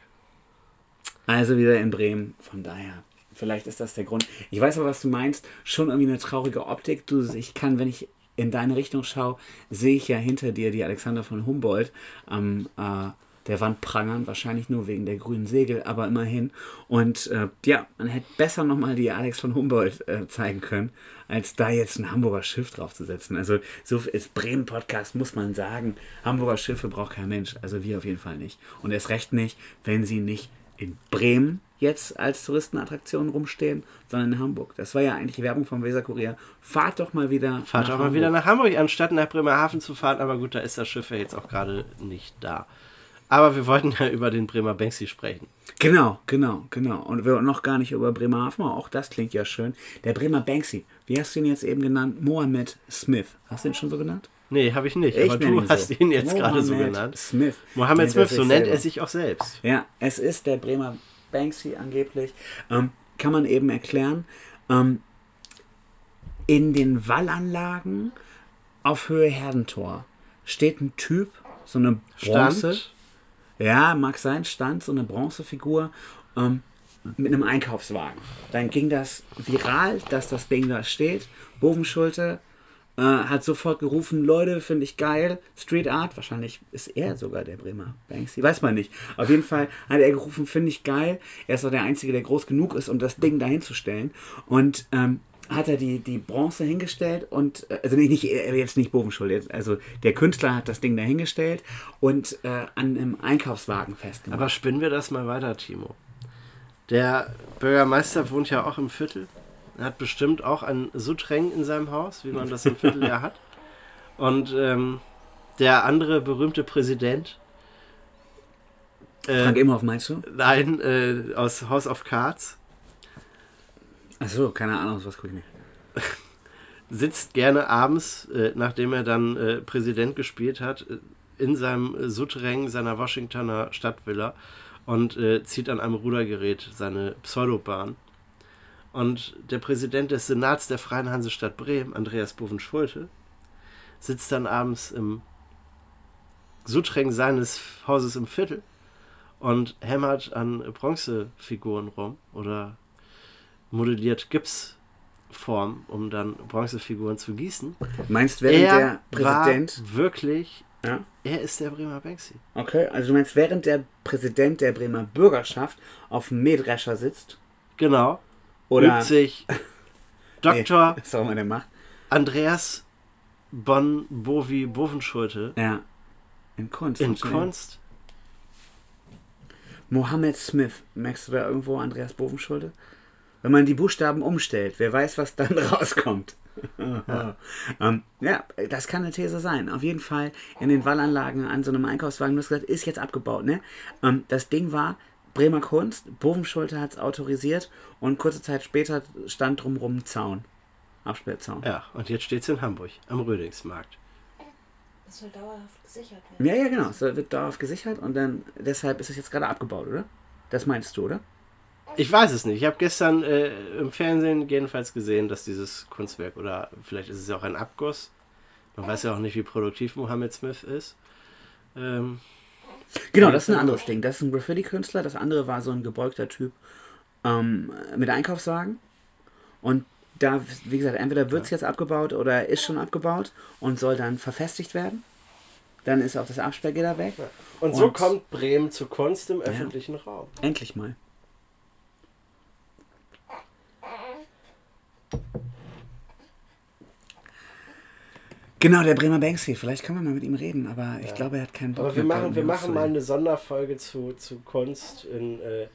Also wieder in Bremen. Von daher, vielleicht ist das der Grund. Ich weiß aber, was du meinst. Schon irgendwie eine traurige Optik. Du, ich kann, wenn ich in deine Richtung schaue, sehe ich ja hinter dir die Alexander von Humboldt am äh, der Wand prangern. Wahrscheinlich nur wegen der grünen Segel, aber immerhin. Und äh, ja, man hätte besser nochmal die Alex von Humboldt äh, zeigen können, als da jetzt ein Hamburger Schiff draufzusetzen. Also so ist Bremen-Podcast, muss man sagen. Hamburger Schiffe braucht kein Mensch. Also wir auf jeden Fall nicht. Und erst recht nicht, wenn sie nicht in Bremen jetzt als Touristenattraktion rumstehen, sondern in Hamburg. Das war ja eigentlich die Werbung vom Weser Kurier. Fahrt doch mal wieder Fahrt auch mal wieder nach Hamburg, anstatt nach Bremerhaven zu fahren. Aber gut, da ist das Schiff ja jetzt auch gerade nicht da. Aber wir wollten ja über den Bremer Banksy sprechen. Genau, genau, genau. Und wir noch gar nicht über Bremerhaven, auch das klingt ja schön. Der Bremer Banksy, wie hast du ihn jetzt eben genannt? Mohammed Smith. Hast du ihn schon so genannt? Nee, habe ich nicht. Ich aber du ihn hast so. ihn jetzt gerade so genannt. Smith. Mohammed Smith, so nennt selber. er sich auch selbst. Ja, es ist der Bremer Banksy angeblich. Ähm, kann man eben erklären. Ähm, in den Wallanlagen auf Höhe Herdentor steht ein Typ, so eine Bronze. Stand. Ja, mag sein, stand so eine Bronzefigur ähm, mit einem Einkaufswagen. Dann ging das viral, dass das Ding da steht. Bovenschulte äh, hat sofort gerufen, Leute, finde ich geil, Street Art, wahrscheinlich ist er sogar der Bremer Banksy, weiß man nicht. Auf jeden Fall hat er gerufen, finde ich geil. Er ist auch der Einzige, der groß genug ist, um das Ding dahin zu stellen. Und ähm, hat er die, die Bronze hingestellt und, äh, also nicht, äh, jetzt nicht Bovenschuld, also der Künstler hat das Ding dahingestellt und äh, an einem Einkaufswagen festgemacht. Aber spinnen wir das mal weiter, Timo. Der Bürgermeister wohnt ja auch im Viertel. Er hat bestimmt auch ein Souterrain in seinem Haus, wie man das im Viertel ja hat. Und ähm, der andere berühmte Präsident. Äh, Frank Imhoff meinst du? nein, äh, aus House of Cards. Achso, keine Ahnung, was gucke ich nicht. sitzt gerne abends, äh, nachdem er dann äh, Präsident gespielt hat, äh, in seinem äh, Souterrain seiner Washingtoner Stadtvilla und äh, zieht an einem Rudergerät seine Pseudobahn. Und der Präsident des Senats der Freien Hansestadt Bremen, Andreas Boven-Schulte, sitzt dann abends im Souterrain seines Hauses im Viertel und hämmert an Bronzefiguren rum oder modelliert Gipsform, um dann Bronzefiguren zu gießen. Meinst während er der Präsident. war wirklich, Ja? er ist der Bremer Banksy. Okay, also du meinst, während der Präsident der Bremer Bürgerschaft auf dem Mähdrescher sitzt? Genau. Oder. Übt sich Dr. Nee. Andreas Bon Bovi Bovenschulte Ja. In Kunst. in. Kunst. Mohammed Smith. Merkst du da irgendwo Andreas Bovenschulte? Wenn man die Buchstaben umstellt, wer weiß, was dann rauskommt. ähm, ja, das kann eine These sein. Auf jeden Fall in den Wallanlagen an so einem Einkaufswagen, du hast gesagt, ist jetzt abgebaut. Ne? Ähm, das Ding war Bremer Kunst, Bovenschulte hat es autorisiert und kurze Zeit später stand drumrum ein Zaun. Absperrzaun. Ja, und jetzt steht es in Hamburg, am Rödingsmarkt. Das soll dauerhaft gesichert werden. Ja, ja, genau. Es wird darauf gesichert und dann deshalb ist es jetzt gerade abgebaut, oder? Das meinst du, oder? Ich weiß es nicht. Ich habe gestern äh, im Fernsehen jedenfalls gesehen, dass dieses Kunstwerk, oder vielleicht ist es ja auch ein Abguss, man weiß ja auch nicht, wie produktiv Mohammed Smith ist. Ähm, Genau, das ist ein anderes Ding. Das ist ein Graffiti-Künstler. Das andere war so ein gebeugter Typ ähm, mit Einkaufswagen. Und da, wie gesagt, entweder wird es jetzt abgebaut oder ist schon abgebaut und soll dann verfestigt werden. Dann ist auch das Absperrgitter weg. und so Und- kommt Bremen zu Kunst im öffentlichen Raum. Endlich mal. Genau, der Bremer Banksy. Vielleicht können wir mal mit ihm reden, aber ich glaube, er hat keinen Bock. Aber wir mit machen, wir machen mal eine Sonderfolge zu, zu Kunst in, äh,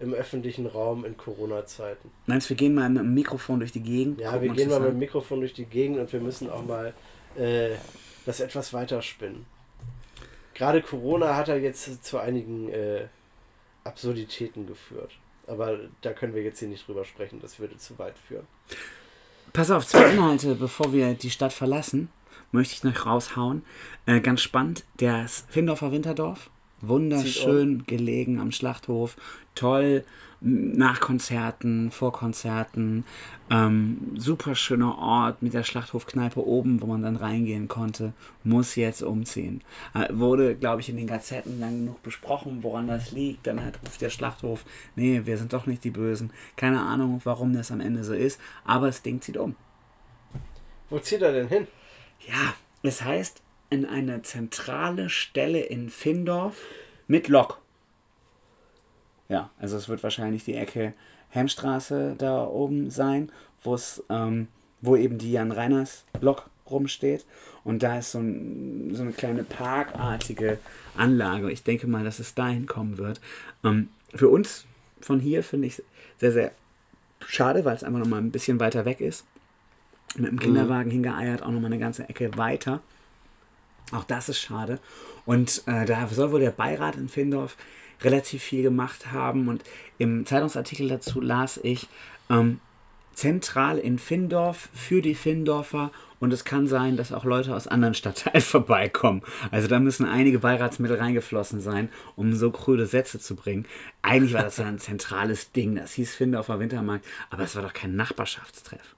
im öffentlichen Raum in Corona-Zeiten. Meinst du, wir gehen mal mit dem Mikrofon durch die Gegend? Ja, wir gehen mal mit an? dem Mikrofon durch die Gegend und wir müssen auch mal äh, das etwas weiter spinnen. Gerade Corona hat ja jetzt zu einigen äh, Absurditäten geführt. Aber da können wir jetzt hier nicht drüber sprechen, das würde zu weit führen. Pass auf, zwei Inhalte, bevor wir die Stadt verlassen, möchte ich noch raushauen. Äh, ganz spannend, das Findorfer Winterdorf. Wunderschön gelegen am Schlachthof. Toll, nach Konzerten, vor Konzerten. Ähm, super schöner Ort mit der Schlachthofkneipe oben, wo man dann reingehen konnte. Muss jetzt umziehen. Äh, wurde, glaube ich, in den Gazetten lang genug besprochen, woran das liegt. Dann hat ruft der Schlachthof, nee, wir sind doch nicht die Bösen. Keine Ahnung, warum das am Ende so ist. Aber das Ding zieht um. Wo zieht er denn hin? Ja, es heißt in eine zentrale Stelle in Findorf mit Lok. Ja, also es wird wahrscheinlich die Ecke Hemmstraße da oben sein, wo es, ähm, wo eben die Jan Reiners Lok rumsteht. Und da ist so, ein, so eine kleine parkartige Anlage. Ich denke mal, dass es dahin kommen wird. Ähm, für uns von hier finde ich sehr, sehr schade, weil es einfach nochmal ein bisschen weiter weg ist mit dem Kinderwagen hingeeiert, auch nochmal eine ganze Ecke weiter. Auch das ist schade. Und äh, da soll wohl der Beirat in Findorf relativ viel gemacht haben. Und im Zeitungsartikel dazu las ich, ähm, zentral in Findorf für die Findorfer. Und es kann sein, dass auch Leute aus anderen Stadtteilen vorbeikommen. Also da müssen einige Beiratsmittel reingeflossen sein, um so kröde Sätze zu bringen. Eigentlich war das ja ein zentrales Ding. Das hieß Findorfer Wintermarkt. Aber es war doch kein Nachbarschaftstreff.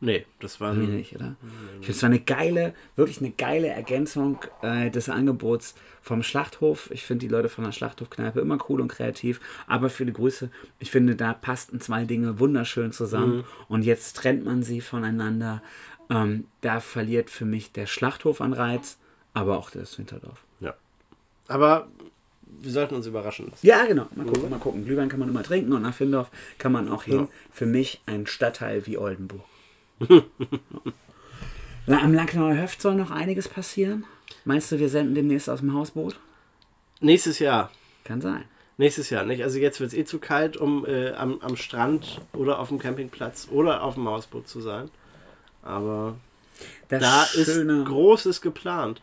Nee, das war Nee, nicht, oder? Ich finde es war eine geile, wirklich eine geile Ergänzung äh, des Angebots vom Schlachthof. Ich finde die Leute von der Schlachthofkneipe immer cool und kreativ, aber viele Grüße. Ich finde, da passten zwei Dinge wunderschön zusammen und jetzt trennt man sie voneinander. Ähm, da verliert für mich der Schlachthof an Reiz, aber auch das Winterdorf. Ja. Aber wir sollten uns überraschen lassen. Ja, genau. Mal gucken, mal gucken. Glühwein kann man immer trinken und nach Findorf kann man auch hin. Ja. Für mich ein Stadtteil wie Oldenburg. Am Langnauer Höft soll noch einiges passieren. Meinst du, wir senden demnächst aus dem Hausboot? Nächstes Jahr. Kann sein. Nächstes Jahr, nicht? Also jetzt wird es eh zu kalt, um äh, am, am Strand oder auf dem Campingplatz oder auf dem Hausboot zu sein. Aber Das da schöne, ist Großes geplant.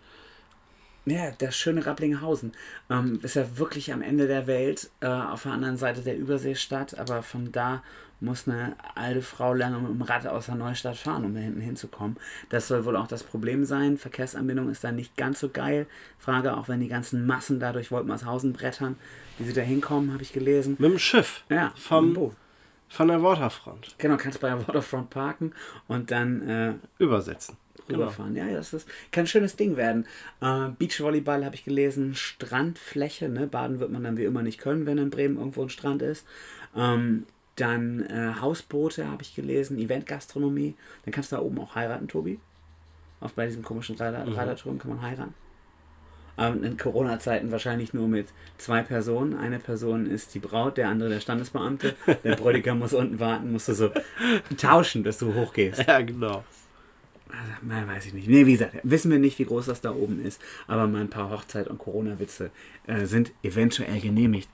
ja, das schöne Rapplinghausen ähm, ist ja wirklich am Ende der Welt, äh, auf der anderen Seite der Überseestadt, aber von da muss eine alte Frau lange mit dem Rad aus der Neustadt fahren, um da hinten hinzukommen. Das soll wohl auch das Problem sein. Verkehrsanbindung ist da nicht ganz so geil. Frage auch, wenn die ganzen Massen da durch Woltmarshausen brettern, wie sie da hinkommen, habe ich gelesen. Mit dem Schiff. Ja, Vom, Boot. von der Waterfront. Genau, kannst bei der Waterfront parken und dann äh, Übersetzen. Genau. rüberfahren. Ja, ja, das ist, kann ein schönes Ding werden. Äh, Beachvolleyball habe ich gelesen, Strandfläche, ne? Baden wird man dann wie immer nicht können, wenn in Bremen irgendwo ein Strand ist. Ähm, dann äh, Hausboote habe ich gelesen, Eventgastronomie. Dann kannst du da oben auch heiraten, Tobi. Auf bei diesem komischen Radar Mhm. Radarturm kann man heiraten. Ähm, in Corona-Zeiten wahrscheinlich nur mit zwei Personen. Eine Person ist die Braut, der andere der Standesbeamte. Der Bräutigam muss unten warten, musst du so tauschen, dass du hochgehst. Ja, genau. Also, na, weiß ich nicht. Nee, wie gesagt, wissen wir nicht, wie groß das da oben ist, aber mal ein paar Hochzeit- und Corona-Witze äh, sind eventuell genehmigt.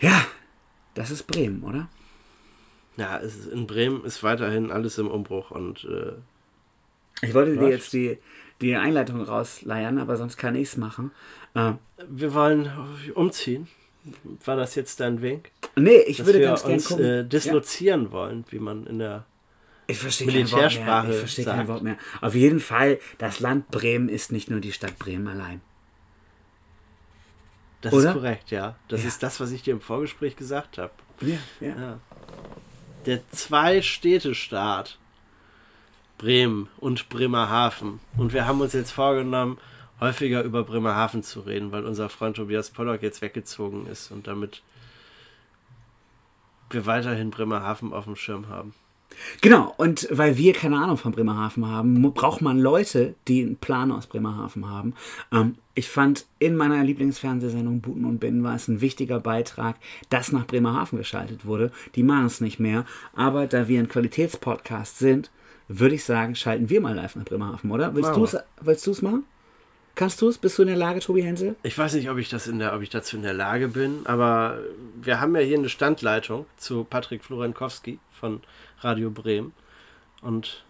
Ja, das ist Bremen, oder? Ja, es ist, in Bremen ist weiterhin alles im Umbruch und äh, Ich wollte dir jetzt die, die Einleitung rausleiern, aber sonst kann ich es machen. Äh, wir wollen umziehen. War das jetzt dein Wink? nee, ich Dass würde wir ganz gerne uns gucken. äh, dislozieren wollen, wie man in der ich verstehe kein Wort mehr. Militärsprache Ich verstehe kein. Wort mehr. Auf jeden Fall, das Land Bremen ist nicht nur die Stadt Bremen allein. Das Oder? ist korrekt, ja. Das Ja. ist das, was ich dir im Vorgespräch gesagt habe. Ja, ja. Ja. Der Zwei-Städte-Staat Bremen und Bremerhaven. Und wir haben uns jetzt vorgenommen, häufiger über Bremerhaven zu reden, weil unser Freund Tobias Pollock jetzt weggezogen ist und damit wir weiterhin Bremerhaven auf dem Schirm haben. Genau, und weil wir keine Ahnung von Bremerhaven haben, braucht man Leute, die einen Plan aus Bremerhaven haben. Ähm, ich fand in meiner Lieblingsfernsehsendung Buten und Binnen war es ein wichtiger Beitrag, dass nach Bremerhaven geschaltet wurde. Die machen es nicht mehr, aber da wir ein Qualitätspodcast sind, würde ich sagen, schalten wir mal live nach Bremerhaven, oder? Willst Machen du es machen? Kannst du es? Bist du in der Lage, Tobi Hensel? Ich weiß nicht, ob ich, das in der, ob ich dazu in der Lage bin, aber wir haben ja hier eine Standleitung zu Patrick Florenkowski von Radio Bremen. Und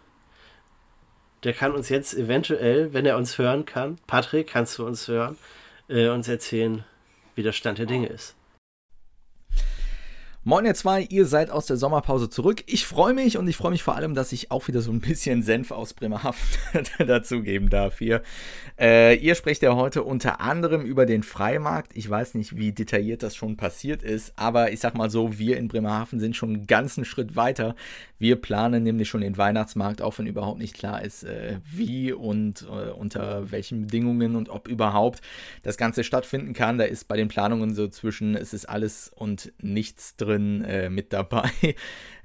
der kann uns jetzt eventuell, wenn er uns hören kann, Patrick, kannst du uns hören, äh, uns erzählen, wie der Stand der Dinge ist. Moin ihr zwei, ihr seid aus der Sommerpause zurück. Ich freue mich und ich freue mich vor allem, dass ich auch wieder so ein bisschen Senf aus Bremerhaven dazugeben darf hier. Äh, ihr sprecht ja heute unter anderem über den Freimarkt. Ich weiß nicht, wie detailliert das schon passiert ist, aber ich sag mal so, wir in Bremerhaven sind schon einen ganzen Schritt weiter. Wir planen nämlich schon den Weihnachtsmarkt, auch wenn überhaupt nicht klar ist, äh, wie und äh, unter welchen Bedingungen und ob überhaupt das Ganze stattfinden kann. Da ist bei den Planungen so zwischen, es ist alles und nichts drin äh, mit dabei.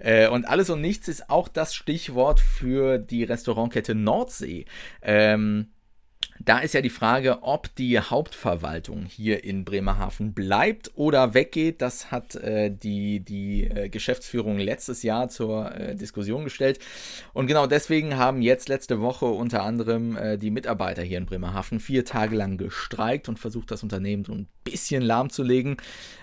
Äh, und alles und nichts ist auch das Stichwort für die Restaurantkette Nordsee. Ähm, da ist ja die Frage, ob die Hauptverwaltung hier in Bremerhaven bleibt oder weggeht. Das hat äh, die, die äh, Geschäftsführung letztes Jahr zur äh, Diskussion gestellt. Und genau deswegen haben jetzt letzte Woche unter anderem äh, die Mitarbeiter hier in Bremerhaven vier Tage lang gestreikt und versucht, das Unternehmen so ein bisschen lahmzulegen.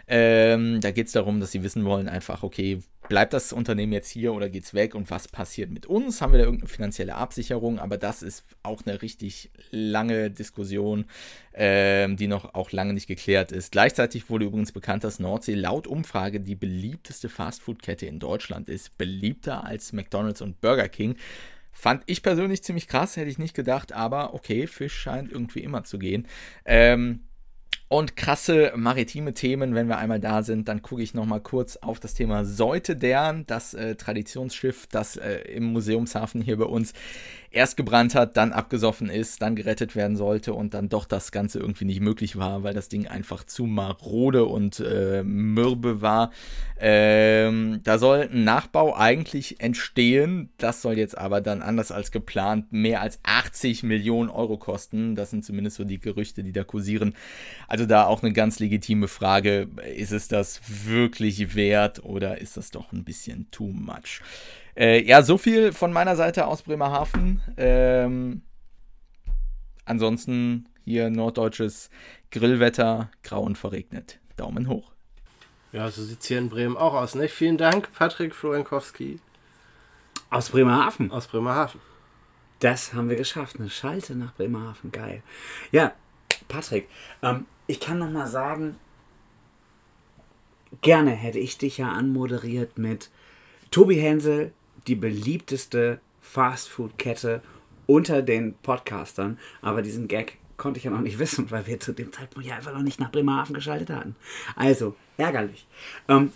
Ähm, da geht es darum, dass sie wissen wollen, einfach, okay, bleibt das Unternehmen jetzt hier oder geht's weg und was passiert mit uns? Haben wir da irgendeine finanzielle Absicherung? Aber das ist auch eine richtig lange Diskussion, ähm, die noch auch lange nicht geklärt ist. Gleichzeitig wurde übrigens bekannt, dass Nordsee laut Umfrage die beliebteste Fastfood-Kette in Deutschland ist, beliebter als McDonald's und Burger King. Fand ich persönlich ziemlich krass, hätte ich nicht gedacht, aber okay, Fisch scheint irgendwie immer zu gehen. Ähm, und krasse maritime Themen, wenn wir einmal da sind, dann gucke ich nochmal kurz auf das Thema Seute Dern, das äh, Traditionsschiff, das äh, im Museumshafen hier bei uns erst gebrannt hat, dann abgesoffen ist, dann gerettet werden sollte und dann doch das Ganze irgendwie nicht möglich war, weil das Ding einfach zu marode und äh, mürbe war. Ähm, da soll ein Nachbau eigentlich entstehen. Das soll jetzt aber dann anders als geplant mehr als 80 Millionen Euro kosten. Das sind zumindest so die Gerüchte, die da kursieren. Also da auch eine ganz legitime Frage. Ist es das wirklich wert oder ist das doch ein bisschen too much? Äh, ja, so viel von meiner Seite aus Bremerhaven. Ähm, ansonsten hier norddeutsches Grillwetter, grau und verregnet. Daumen hoch. Ja, so sieht es hier in Bremen auch aus, nicht? Vielen Dank, Patrick Florenkowski. Aus Bremerhaven. Aus Bremerhaven. Das haben wir geschafft. Eine Schalte nach Bremerhaven. Geil. Ja, Patrick, ähm, ich kann noch mal sagen, gerne hätte ich dich ja anmoderiert mit Tobi Hensel, die beliebteste Fastfood-Kette unter den Podcastern. Aber diesen Gag konnte ich ja noch nicht wissen, weil wir zu dem Zeitpunkt ja einfach noch nicht nach Bremerhaven geschaltet hatten. Also, ärgerlich. Ähm,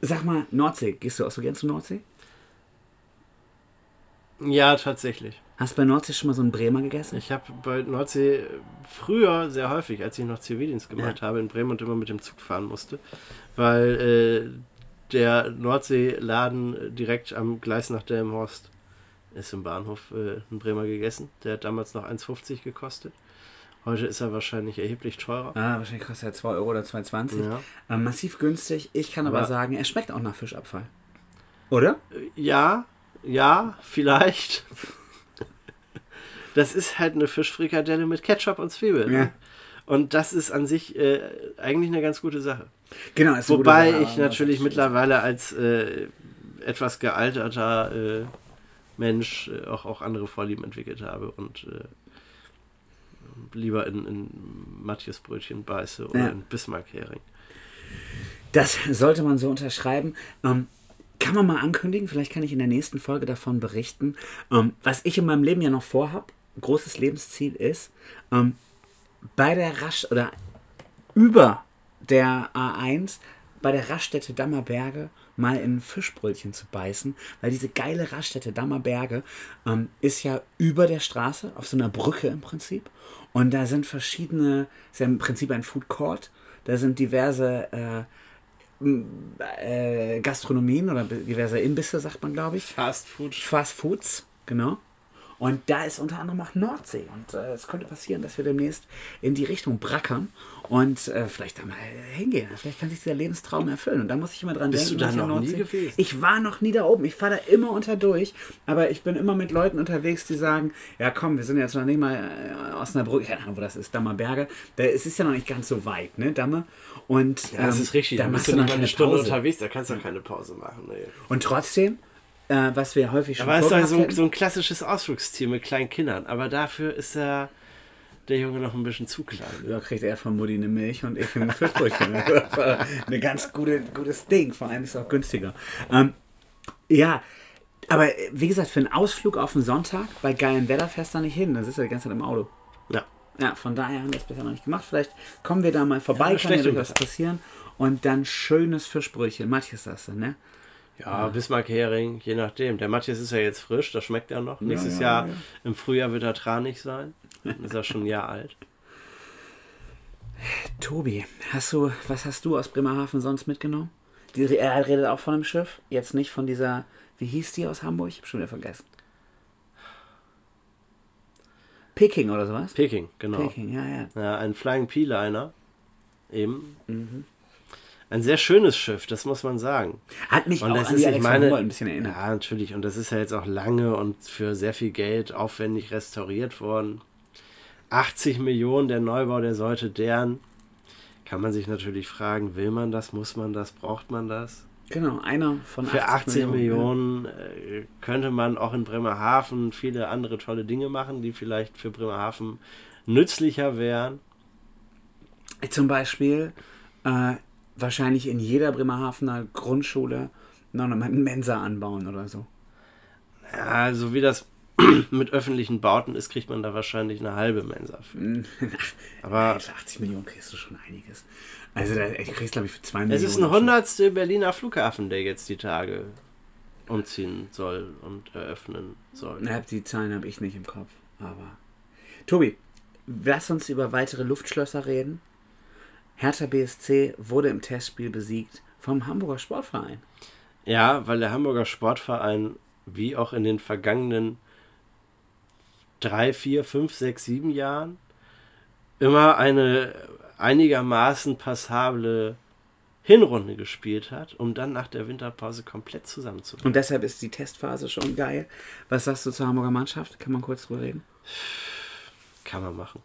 sag mal, Nordsee, gehst du auch so gern zur Nordsee? Ja, tatsächlich. Hast du bei Nordsee schon mal so einen Bremer gegessen? Ich habe bei Nordsee früher sehr häufig, als ich noch Zivildienst gemacht ja. habe, in Bremen und immer mit dem Zug fahren musste, weil äh, der Nordseeladen direkt am Gleis nach Delmenhorst ist im Bahnhof äh, ein Bremer gegessen. Der hat damals noch 1,50 gekostet. Heute ist er wahrscheinlich erheblich teurer. Ah, wahrscheinlich kostet er 2 Euro oder 2,20. Ja. Ähm, massiv günstig. Ich kann aber, aber, sagen, er schmeckt auch nach Fischabfall. Oder? Äh, ja, ja, vielleicht. das ist halt eine Fischfrikadelle mit Ketchup und Zwiebeln. Ja. Und das ist an sich äh, eigentlich eine ganz gute Sache. Genau. Wobei ich natürlich mittlerweile als äh, etwas gealterter äh, Mensch äh, auch, auch andere Vorlieben entwickelt habe und äh, lieber in, in Matthias Brötchen beiße oder ja. in Bismarck-Hering. Das sollte man so unterschreiben. Ähm, kann man mal ankündigen, vielleicht kann ich in der nächsten Folge davon berichten, ähm, was ich in meinem Leben ja noch vorhab, großes Lebensziel ist, ähm, bei der Rasch oder über der A1 bei der Raststätte Dammerberge mal in ein Fischbrötchen zu beißen, weil diese geile Raststätte Dammerberge ähm, ist ja über der Straße, auf so einer Brücke im Prinzip. Und da sind verschiedene, ist ja im Prinzip ein Food Court, da sind diverse äh, äh, Gastronomien oder diverse Imbisse, sagt man, glaube ich. Fast Food. Fast Foods, genau. Und da ist unter anderem auch Nordsee. Und äh, es könnte passieren, dass wir demnächst in die Richtung brackern und äh, vielleicht da mal hingehen. Vielleicht kann sich dieser Lebenstraum erfüllen. Und da muss ich immer dran Bist denken. Bist du da noch Nordsee, nie gewesen? Ich war noch nie da oben. Ich fahre da immer unter durch. Aber ich bin immer mit Leuten unterwegs, die sagen, ja komm, wir sind jetzt noch nicht mal aus einer Brücke. Keine Ahnung, wo das ist. Dammerberge. Da, es ist ja noch nicht ganz so weit, ne, Damme. Und, ja, das ähm, ist richtig. Da bist du nicht mal eine Stunde Pause. unterwegs. Da kannst du keine Pause machen. Nee. Und trotzdem äh, was wir häufig schon Aber es ist so ein, so ein klassisches Ausflugsziel mit kleinen Kindern. Aber dafür ist er der Junge noch ein bisschen zu klein. Da kriegt er von Mutti eine Milch und ich ein Fischbrötchen. ein ganz gute, gutes Ding. Vor allem ist es auch günstiger. Ähm, ja, aber wie gesagt, für einen Ausflug auf den Sonntag bei geilem Wetter fährst du da nicht hin. Das ist ja die ganze Zeit im Auto. Ja. Ja, von daher haben wir es bisher noch nicht gemacht. Vielleicht kommen wir da mal vorbei, ja, kann ja durchaus passieren. Und dann schönes Fischbrötchen. Matthias das dann, ne? Ja, ja. Bismarck-Hering, je nachdem. Der Matthias ist ja jetzt frisch, das schmeckt ja noch. Nächstes ja, Jahr im Frühjahr wird er tranig sein. Dann ist er schon ein Jahr alt. Tobi, hast du, was hast du aus Bremerhaven sonst mitgenommen? Die, er redet auch von einem Schiff, jetzt nicht von dieser, wie hieß die aus Hamburg? Ich hab schon wieder vergessen. Peking oder sowas? Peking, genau. Peking, ja, ja. Ja, ein Flying P-Liner. Eben. Mhm ein sehr schönes Schiff, das muss man sagen. Hat mich und auch das an ist, die meine, ein bisschen erinnert. Ja, natürlich. Und das ist ja jetzt auch lange und für sehr viel Geld aufwendig restauriert worden. 80 Millionen der Neubau, der sollte deren. Kann man sich natürlich fragen, will man das, muss man das, braucht man das? Genau, einer von 80 Für 80 Millionen, Millionen. Äh, könnte man auch in Bremerhaven viele andere tolle Dinge machen, die vielleicht für Bremerhaven nützlicher wären. Zum Beispiel äh, wahrscheinlich in jeder Bremerhavener Grundschule noch eine Mensa anbauen oder so. Ja, so wie das mit öffentlichen Bauten ist, kriegt man da wahrscheinlich eine halbe Mensa für. Aber 80 Millionen kriegst du schon einiges. Also da kriegst glaube ich für zwei Millionen. Es ist ein hundertste Berliner Flughafen, der jetzt die Tage umziehen soll und eröffnen soll. Na, die Zahlen habe ich nicht im Kopf. Aber. Tobi, lass uns über weitere Luftschlösser reden. Hertha BSC wurde im Testspiel besiegt vom Hamburger Sportverein. Ja, weil der Hamburger Sportverein, wie auch in den vergangenen drei, vier, fünf, sechs, sieben Jahren, immer eine einigermaßen passable Hinrunde gespielt hat, um dann nach der Winterpause komplett zusammenzubringen. Und deshalb ist die Testphase schon geil. Was sagst du zur Hamburger Mannschaft? Kann man kurz drüber reden? Kann man machen.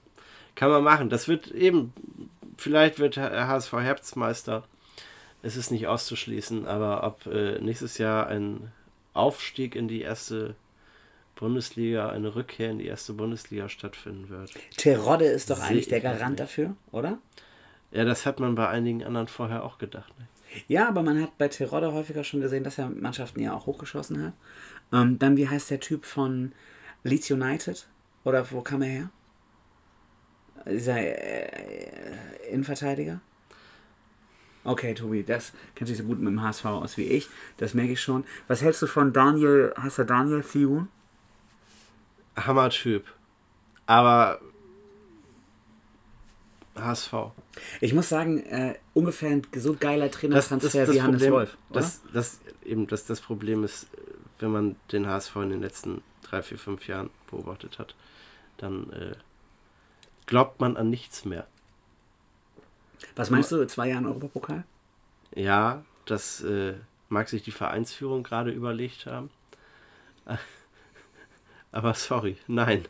Kann man machen. Das wird eben, vielleicht wird HSV Herbstmeister. Es ist nicht auszuschließen, aber ob äh, nächstes Jahr ein Aufstieg in die erste Bundesliga, eine Rückkehr in die erste Bundesliga stattfinden wird. Terodde ist doch eigentlich der Garant dafür, oder? Ja, das hat man bei einigen anderen vorher auch gedacht. Ne? Ja, aber man hat bei Terodde häufiger schon gesehen, dass er Mannschaften ja auch hochgeschossen hat. Ähm, dann, wie heißt der Typ von Leeds United? Oder wo kam er her? Dieser äh, Innenverteidiger? Okay, Tobi, das kennt sich so gut mit dem HSV aus wie ich. Das merke ich schon. Was hältst du von Daniel, heißt er Daniel Thiun? Hammer-Typ. Aber HSV. Ich muss sagen, äh, ungefähr ein so geiler Trainertransfer wie Hannes Problem, Wolf. Das, das, eben, das, das Problem ist, wenn man den HSV in den letzten drei, vier, fünf Jahren beobachtet hat, dann äh, glaubt man an nichts mehr. Was meinst du, zwei Jahren Europapokal? Ja, das äh, mag sich die Vereinsführung gerade überlegt haben. Aber sorry, nein.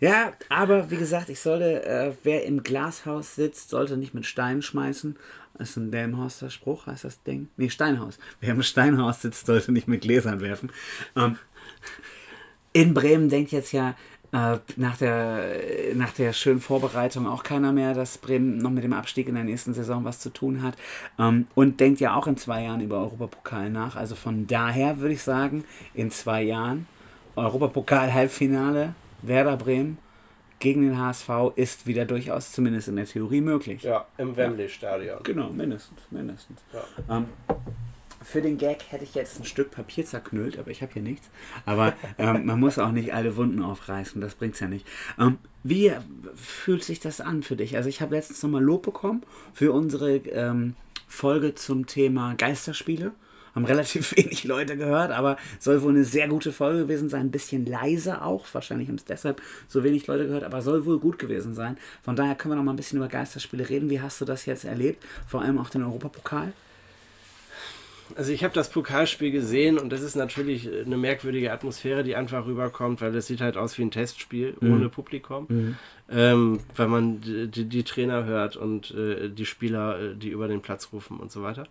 Ja, aber wie gesagt, ich sollte, äh, wer im Glashaus sitzt, sollte nicht mit Steinen schmeißen. Das ist ein Delmhorster Spruch, heißt das Ding? Nee, Steinhaus. Wer im Steinhaus sitzt, sollte nicht mit Gläsern werfen. Ähm, in Bremen denkt jetzt ja äh, nach, der, nach der schönen Vorbereitung auch keiner mehr, dass Bremen noch mit dem Abstieg in der nächsten Saison was zu tun hat. Ähm, und denkt ja auch in zwei Jahren über Europapokal nach. Also von daher würde ich sagen, in zwei Jahren Europapokal-Halbfinale Werder Bremen gegen den HSV ist wieder durchaus zumindest in der Theorie möglich. Ja, im Wembley-Stadion. Genau, mindestens. mindestens. Ja. Ähm, für den Gag hätte ich jetzt ein Stück Papier zerknüllt, aber ich habe hier nichts. Aber ähm, man muss auch nicht alle Wunden aufreißen, das bringt es ja nicht. Ähm, wie fühlt sich das an für dich? Also ich habe letztens nochmal Lob bekommen für unsere ähm, Folge zum Thema Geisterspiele haben relativ wenig Leute gehört, aber soll wohl eine sehr gute Folge gewesen sein. Ein bisschen leise auch. Wahrscheinlich haben es deshalb so wenig Leute gehört, aber soll wohl gut gewesen sein. Von daher können wir noch mal ein bisschen über Geisterspiele reden. Wie hast du das jetzt erlebt? Vor allem auch den Europapokal? Also ich habe das Pokalspiel gesehen und das ist natürlich eine merkwürdige Atmosphäre, die einfach rüberkommt, weil das sieht halt aus wie ein Testspiel mhm. ohne Publikum. Mhm. Ähm, weil man die, die, die, Trainer hört und äh, die Spieler, äh, die über den Platz rufen und so weiter.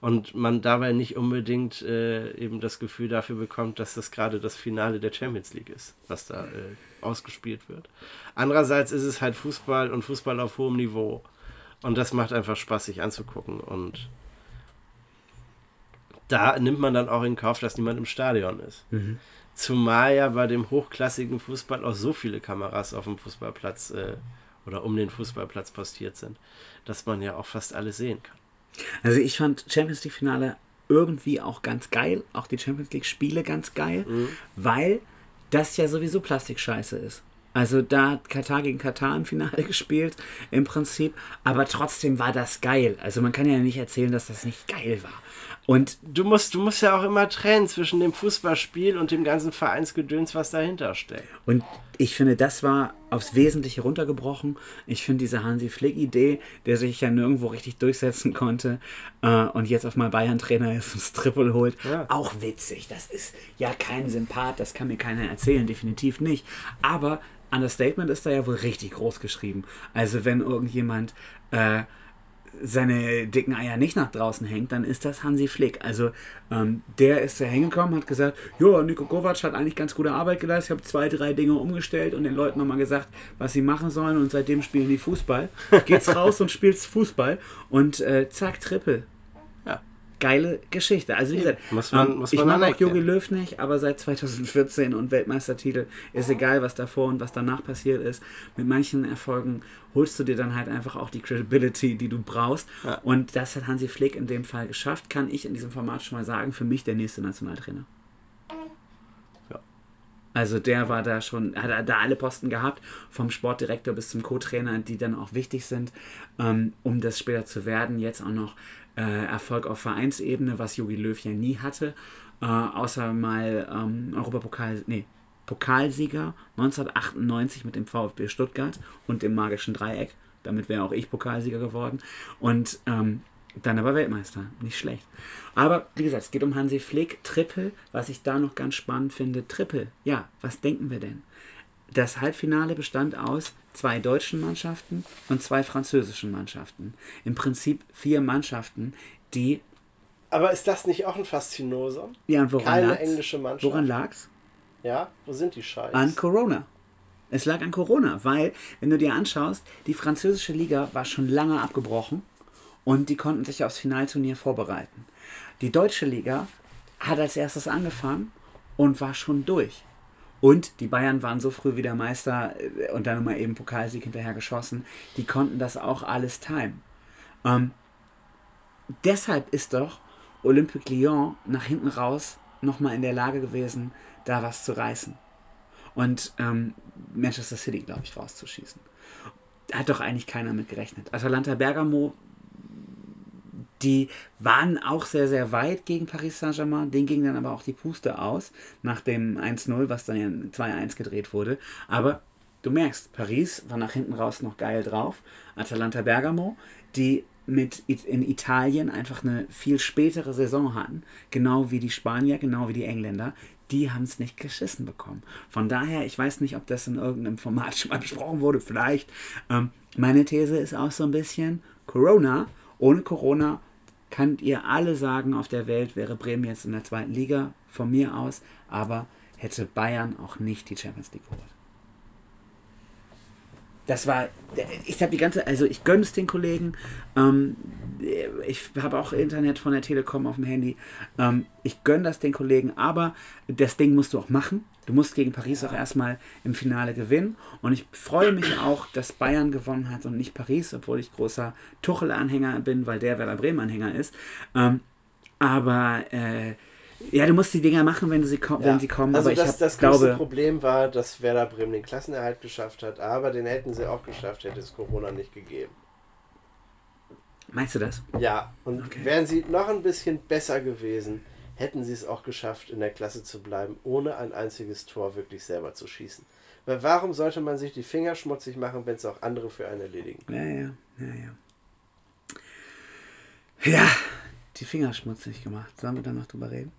Und man dabei nicht unbedingt äh, eben das Gefühl dafür bekommt, dass das gerade das Finale der Champions League ist, was da äh, ausgespielt wird. Andererseits ist es halt Fußball und Fußball auf hohem Niveau. Und das macht einfach Spaß, sich anzugucken. Und da nimmt man dann auch in Kauf, dass niemand im Stadion ist. Mhm. Zumal ja bei dem hochklassigen Fußball auch so viele Kameras auf dem Fußballplatz äh, oder um den Fußballplatz postiert sind, dass man ja auch fast alles sehen kann. Also ich fand Champions League Finale irgendwie auch ganz geil, auch die Champions League Spiele ganz geil, mhm. weil das ja sowieso Plastikscheiße ist. Also da hat Katar gegen Katar im Finale gespielt, im Prinzip, aber trotzdem war das geil. Also man kann ja nicht erzählen, dass das nicht geil war. Und du musst, du musst ja auch immer trennen zwischen dem Fußballspiel und dem ganzen Vereinsgedöns, was dahinter steckt. Und ich finde, das war aufs Wesentliche runtergebrochen. Ich finde diese Hansi Flick-Idee, der sich ja nirgendwo richtig durchsetzen konnte äh, und jetzt auf mal Bayern-Trainer ist und Triple holt, ja. auch witzig. Das ist ja kein Sympath, das kann mir keiner erzählen, definitiv nicht. Aber Understatement ist da ja wohl richtig groß geschrieben. Also wenn irgendjemand äh, seine dicken Eier nicht nach draußen hängt, dann ist das Hansi Flick. Also ähm, der ist da hingekommen, hat gesagt, ja, Nico Kovac hat eigentlich ganz gute Arbeit geleistet, ich habe zwei, drei Dinge umgestellt und den Leuten nochmal gesagt, was sie machen sollen und seitdem spielen die Fußball. Geht's raus und spielst Fußball und äh, zack, Triple geile Geschichte. Also wie gesagt, man, ähm, ich mag auch Jogi Löw nicht, aber seit 2014 und Weltmeistertitel ist egal, was davor und was danach passiert ist. Mit manchen Erfolgen holst du dir dann halt einfach auch die Credibility, die du brauchst. Ja. Und das hat Hansi Flick in dem Fall geschafft, kann ich in diesem Format schon mal sagen, für mich der nächste Nationaltrainer. Also der war da schon, hat da alle Posten gehabt, vom Sportdirektor bis zum Co-Trainer, die dann auch wichtig sind, ähm, um das später zu werden. Jetzt auch noch Erfolg auf Vereinsebene, was Jogi Löw ja nie hatte, äh, außer mal ähm, Europapokal, nee, Pokalsieger 1998 mit dem VfB Stuttgart und dem magischen Dreieck. Damit wäre auch ich Pokalsieger geworden. Und ähm, dann aber Weltmeister. Nicht schlecht. Aber wie gesagt, es geht um Hansi Flick. Triple, was ich da noch ganz spannend finde. Triple, ja, was denken wir denn? Das Halbfinale bestand aus zwei deutschen Mannschaften und zwei französischen Mannschaften. Im Prinzip vier Mannschaften, die. Aber ist das nicht auch ein Faszinosum? Ja, und woran Keine lag's? englische Mannschaft. Woran lag's? Ja, wo sind die Scheiß? An Corona. Es lag an Corona, weil, wenn du dir anschaust, die französische Liga war schon lange abgebrochen und die konnten sich aufs Finalturnier vorbereiten. Die deutsche Liga hat als erstes angefangen und war schon durch. Und die Bayern waren so früh wieder Meister äh, und dann mal eben Pokalsieg hinterher geschossen. Die konnten das auch alles timen. Ähm, deshalb ist doch Olympique Lyon nach hinten raus nochmal in der Lage gewesen, da was zu reißen. Und ähm, Manchester City, glaube ich, rauszuschießen. Hat doch eigentlich keiner mit gerechnet. Atalanta Bergamo, die waren auch sehr, sehr weit gegen Paris Saint-Germain. Den ging dann aber auch die Puste aus, nach dem 1-0, was dann ja 2-1 gedreht wurde. Aber du merkst, Paris war nach hinten raus noch geil drauf. Atalanta Bergamo, die mit It- in Italien einfach eine viel spätere Saison hatten, genau wie die Spanier, genau wie die Engländer, die haben es nicht geschissen bekommen. Von daher, ich weiß nicht, ob das in irgendeinem Format schon mal besprochen wurde, vielleicht. Ähm, meine These ist auch so ein bisschen, Corona, ohne Corona könnt ihr alle sagen, auf der Welt wäre Bremen jetzt in der zweiten Liga, von mir aus, aber hätte Bayern auch nicht die Champions League geholt. Das war, ich habe die ganze, also ich gönne es den Kollegen. Ähm, ich habe auch Internet von der Telekom auf dem Handy. Ähm, ich gönne das den Kollegen, aber das Ding musst du auch machen. Du musst gegen Paris auch erstmal im Finale gewinnen. Und ich freue mich auch, dass Bayern gewonnen hat und nicht Paris, obwohl ich großer Tuchel-Anhänger bin, weil der Werder Bremen-Anhänger ist. Ähm, aber äh, ja, du musst die Dinger machen, wenn, du sie, ko- wenn sie kommen. Also aber ich das, hab, das größte glaube, Problem war, dass Werder Bremen den Klassenerhalt geschafft hat, aber den hätten sie auch geschafft, hätte es Corona nicht gegeben. meinst du das? Ja, und Okay. wären sie noch ein bisschen besser gewesen, hätten sie es auch geschafft, in der Klasse zu bleiben, ohne ein einziges Tor wirklich selber zu schießen. Weil warum sollte man sich die Finger schmutzig machen, wenn es auch andere für einen erledigen? Ja, ja, ja, ja. Ja, die Finger schmutzig gemacht. Sollen wir da noch drüber reden?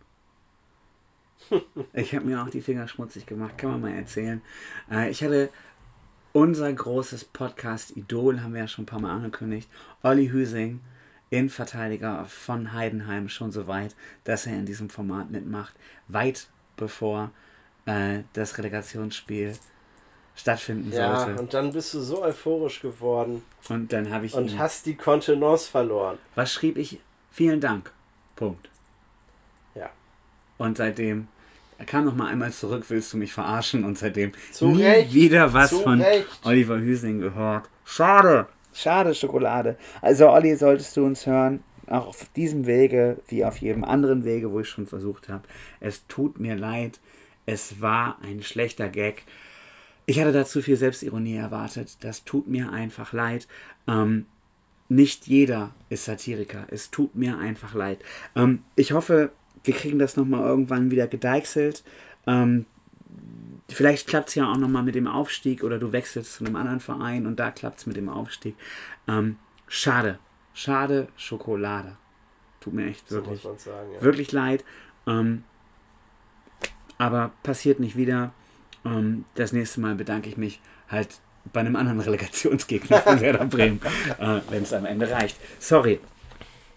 Ich habe mir auch die Finger schmutzig gemacht, kann man mal erzählen. Äh, ich hatte unser großes Podcast-Idol, haben wir ja schon ein paar Mal angekündigt, Olli Hüsing, Innenverteidiger von Heidenheim, schon so weit, dass er in diesem Format mitmacht, weit bevor äh, das Relegationsspiel stattfinden Ja, sollte. und dann bist du so euphorisch geworden Und dann habe ich und ihn hast die Kontenance verloren. Was schrieb ich? Vielen Dank. Punkt. Ja. Und seitdem, er kam noch mal einmal zurück, willst du mich verarschen? Und seitdem Zu nie Recht, wieder was zu von Recht. Oliver Hüsing gehört. Schade. Schade, Schokolade. Also, Olli, solltest du uns hören, auch auf diesem Wege, wie auf jedem anderen Wege, wo ich schon versucht habe. Es tut mir leid. Es war ein schlechter Gag. Ich hatte da zu viel Selbstironie erwartet. Das tut mir einfach leid. Ähm, nicht jeder ist Satiriker. Es tut mir einfach leid. Ähm, ich hoffe, wir kriegen das nochmal irgendwann wieder gedeichselt. Ähm, vielleicht klappt es ja auch nochmal mit dem Aufstieg oder du wechselst zu einem anderen Verein und da klappt es mit dem Aufstieg. Ähm, schade. Schade Schokolade. Tut mir echt So wirklich, sagen. Ja. wirklich leid. Ähm, aber passiert nicht wieder. Ähm, das nächste Mal bedanke ich mich halt bei einem anderen Relegationsgegner von Werder Bremen, äh, wenn es am Ende reicht. Sorry.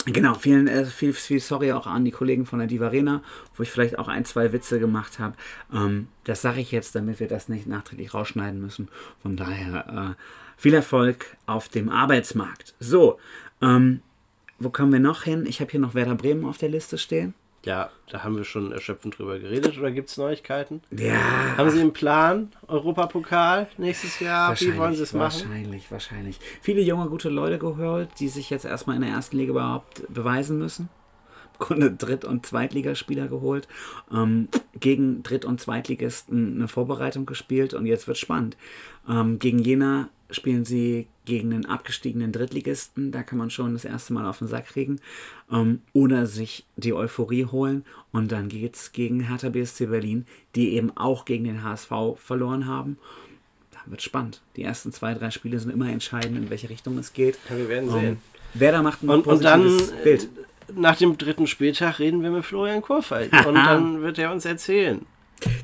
Genau, vielen, äh, viel, viel sorry auch an die Kollegen von der Diva Arena, wo ich vielleicht auch ein, zwei Witze gemacht habe. Ähm, das sage ich jetzt, damit wir das nicht nachträglich rausschneiden müssen. Von daher äh, viel Erfolg auf dem Arbeitsmarkt. So, ähm, wo kommen wir noch hin? Ich habe hier noch Werder Bremen auf der Liste stehen. Ja, da haben wir schon erschöpfend drüber geredet. Oder gibt es Neuigkeiten? Ja, Haben Sie einen Plan? Europapokal nächstes Jahr? Wie wollen Sie es machen? Wahrscheinlich, wahrscheinlich. Viele junge, gute Leute geholt, die sich jetzt erstmal in der ersten Liga überhaupt beweisen müssen. Grunde Dritt- und Zweitligaspieler geholt, ähm, gegen Dritt- und Zweitligisten eine Vorbereitung gespielt und jetzt wird spannend. Ähm, gegen Jena spielen sie gegen den abgestiegenen Drittligisten, da kann man schon das erste Mal auf den Sack kriegen, ähm, oder sich die Euphorie holen und dann geht es gegen Hertha BSC Berlin, die eben auch gegen den HSV verloren haben. Da wird spannend. Die ersten zwei, drei Spiele sind immer entscheidend, in welche Richtung es geht. Ja, wir werden Ähm, sehen. Wer da macht ein Und, und dann, positives Bild. Nach dem dritten Spieltag, reden wir mit Florian Kurfeld. und dann wird er uns erzählen.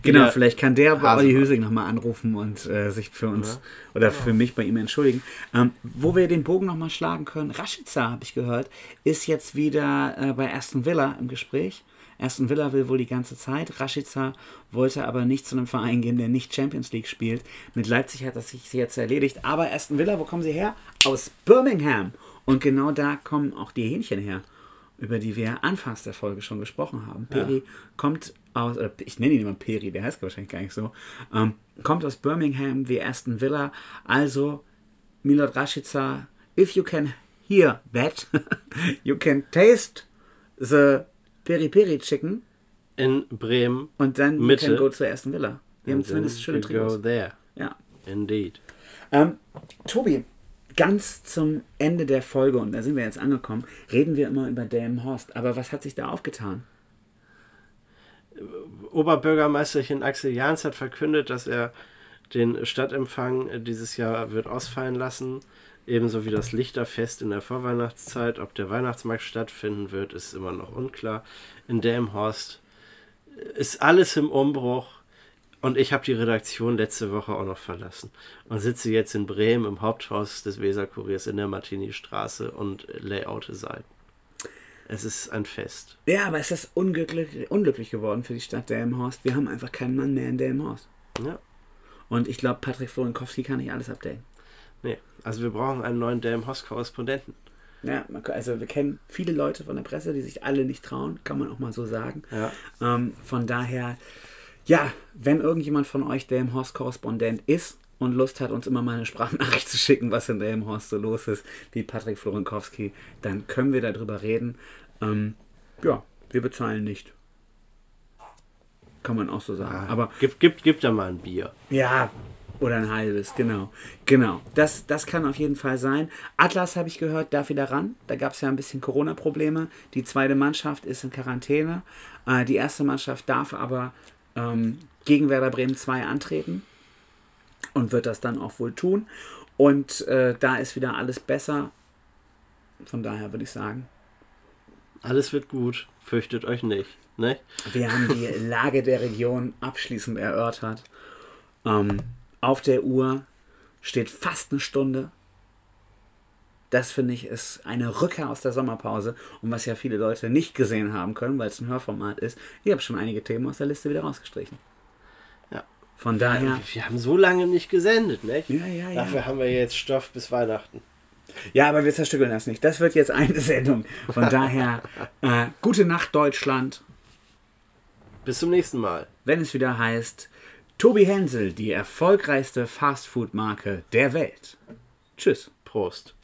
Genau, Ja. vielleicht kann der bei Olli. Hösing nochmal anrufen und äh, sich für uns oder für mich bei ihm entschuldigen. Ähm, wo wir den Bogen nochmal schlagen können, Rashica, habe ich gehört, ist jetzt wieder äh, bei Aston Villa im Gespräch. Aston Villa will wohl die ganze Zeit. Rashica wollte aber nicht zu einem Verein gehen, der nicht Champions League spielt. Mit Leipzig hat das sich jetzt erledigt. Aber Aston Villa, wo kommen sie her? Aus Birmingham. Und genau da kommen auch die Hähnchen her, über die wir anfangs der Folge schon gesprochen haben. Peri kommt aus, ich nenne ihn immer Peri, der heißt wahrscheinlich gar nicht so, ähm, kommt aus Birmingham wie Aston Villa. Also, Milot Rashica, if you can hear that, you can taste the Peri Peri Chicken In Bremen. und dann you can go zu Aston Villa. Wir haben zumindest schöne Trikots. there. Ja. Indeed. Ähm, Tobi, ganz zum Ende der Folge, und da sind wir jetzt angekommen, reden wir immer über Delmenhorst. Aber was hat sich da aufgetan? Oberbürgermeisterchen Axel Jahns hat verkündet, dass er den Stadtempfang dieses Jahr wird ausfallen lassen. Ebenso wie das Lichterfest in der Vorweihnachtszeit. Ob der Weihnachtsmarkt stattfinden wird, ist immer noch unklar. In Delmhorst ist alles im Umbruch. Und ich habe die Redaktion letzte Woche auch noch verlassen und sitze jetzt in Bremen im Haupthaus des Weserkuriers in der Martini-Straße und layoute Seiten. Es ist ein Fest. Ja, aber es ist unglücklich, unglücklich geworden für die Stadt Delmenhorst. Wir haben einfach keinen Mann mehr in Delmenhorst. Ja. Und ich glaube, Patrick Florinkowski kann nicht alles abdecken. Nee, also wir brauchen einen neuen Delmhorst-Korrespondenten. Ja, also wir kennen viele Leute von der Presse, die sich alle nicht trauen, kann man auch mal so sagen. Ja. Ähm, von daher, ja, wenn irgendjemand von euch Delmenhorst-Korrespondent ist und Lust hat, uns immer mal eine Sprachnachricht zu schicken, was in Delmenhorst so los ist, wie Patrick Florinkowski, dann können wir darüber reden. Ähm, ja, wir bezahlen nicht. Kann man auch so sagen. Aber Gib, gib, gib da mal ein Bier. ja, oder ein halbes, genau. Genau, das, das kann auf jeden Fall sein. Atlas, habe ich gehört, darf wieder ran. Da gab es ja ein bisschen Corona-Probleme. Die zweite Mannschaft ist in Quarantäne. Äh, die erste Mannschaft darf aber ähm, gegen Werder Bremen 2 antreten und wird das dann auch wohl tun. Und äh, da ist wieder alles besser. Von daher würde ich sagen, Alles wird gut. Fürchtet euch nicht. Ne? Wir haben die Lage der Region abschließend erörtert. Ähm, auf der Uhr steht fast eine Stunde. Das finde ich ist eine Rückkehr aus der Sommerpause und was ja viele Leute nicht gesehen haben können, weil es ein Hörformat ist. Ich habe schon einige Themen aus der Liste wieder rausgestrichen. Ja. Von daher, Wir haben so lange nicht gesendet, nicht? Ja, ja, ja. Dafür haben wir jetzt Stoff bis Weihnachten. ja, aber wir zerstückeln das nicht. Das wird jetzt eine Sendung. Von daher, äh, gute Nacht Deutschland. Bis zum nächsten Mal. wenn es wieder heißt, Tobi Hensel, die erfolgreichste Fastfood-Marke der Welt. Tschüss. Prost.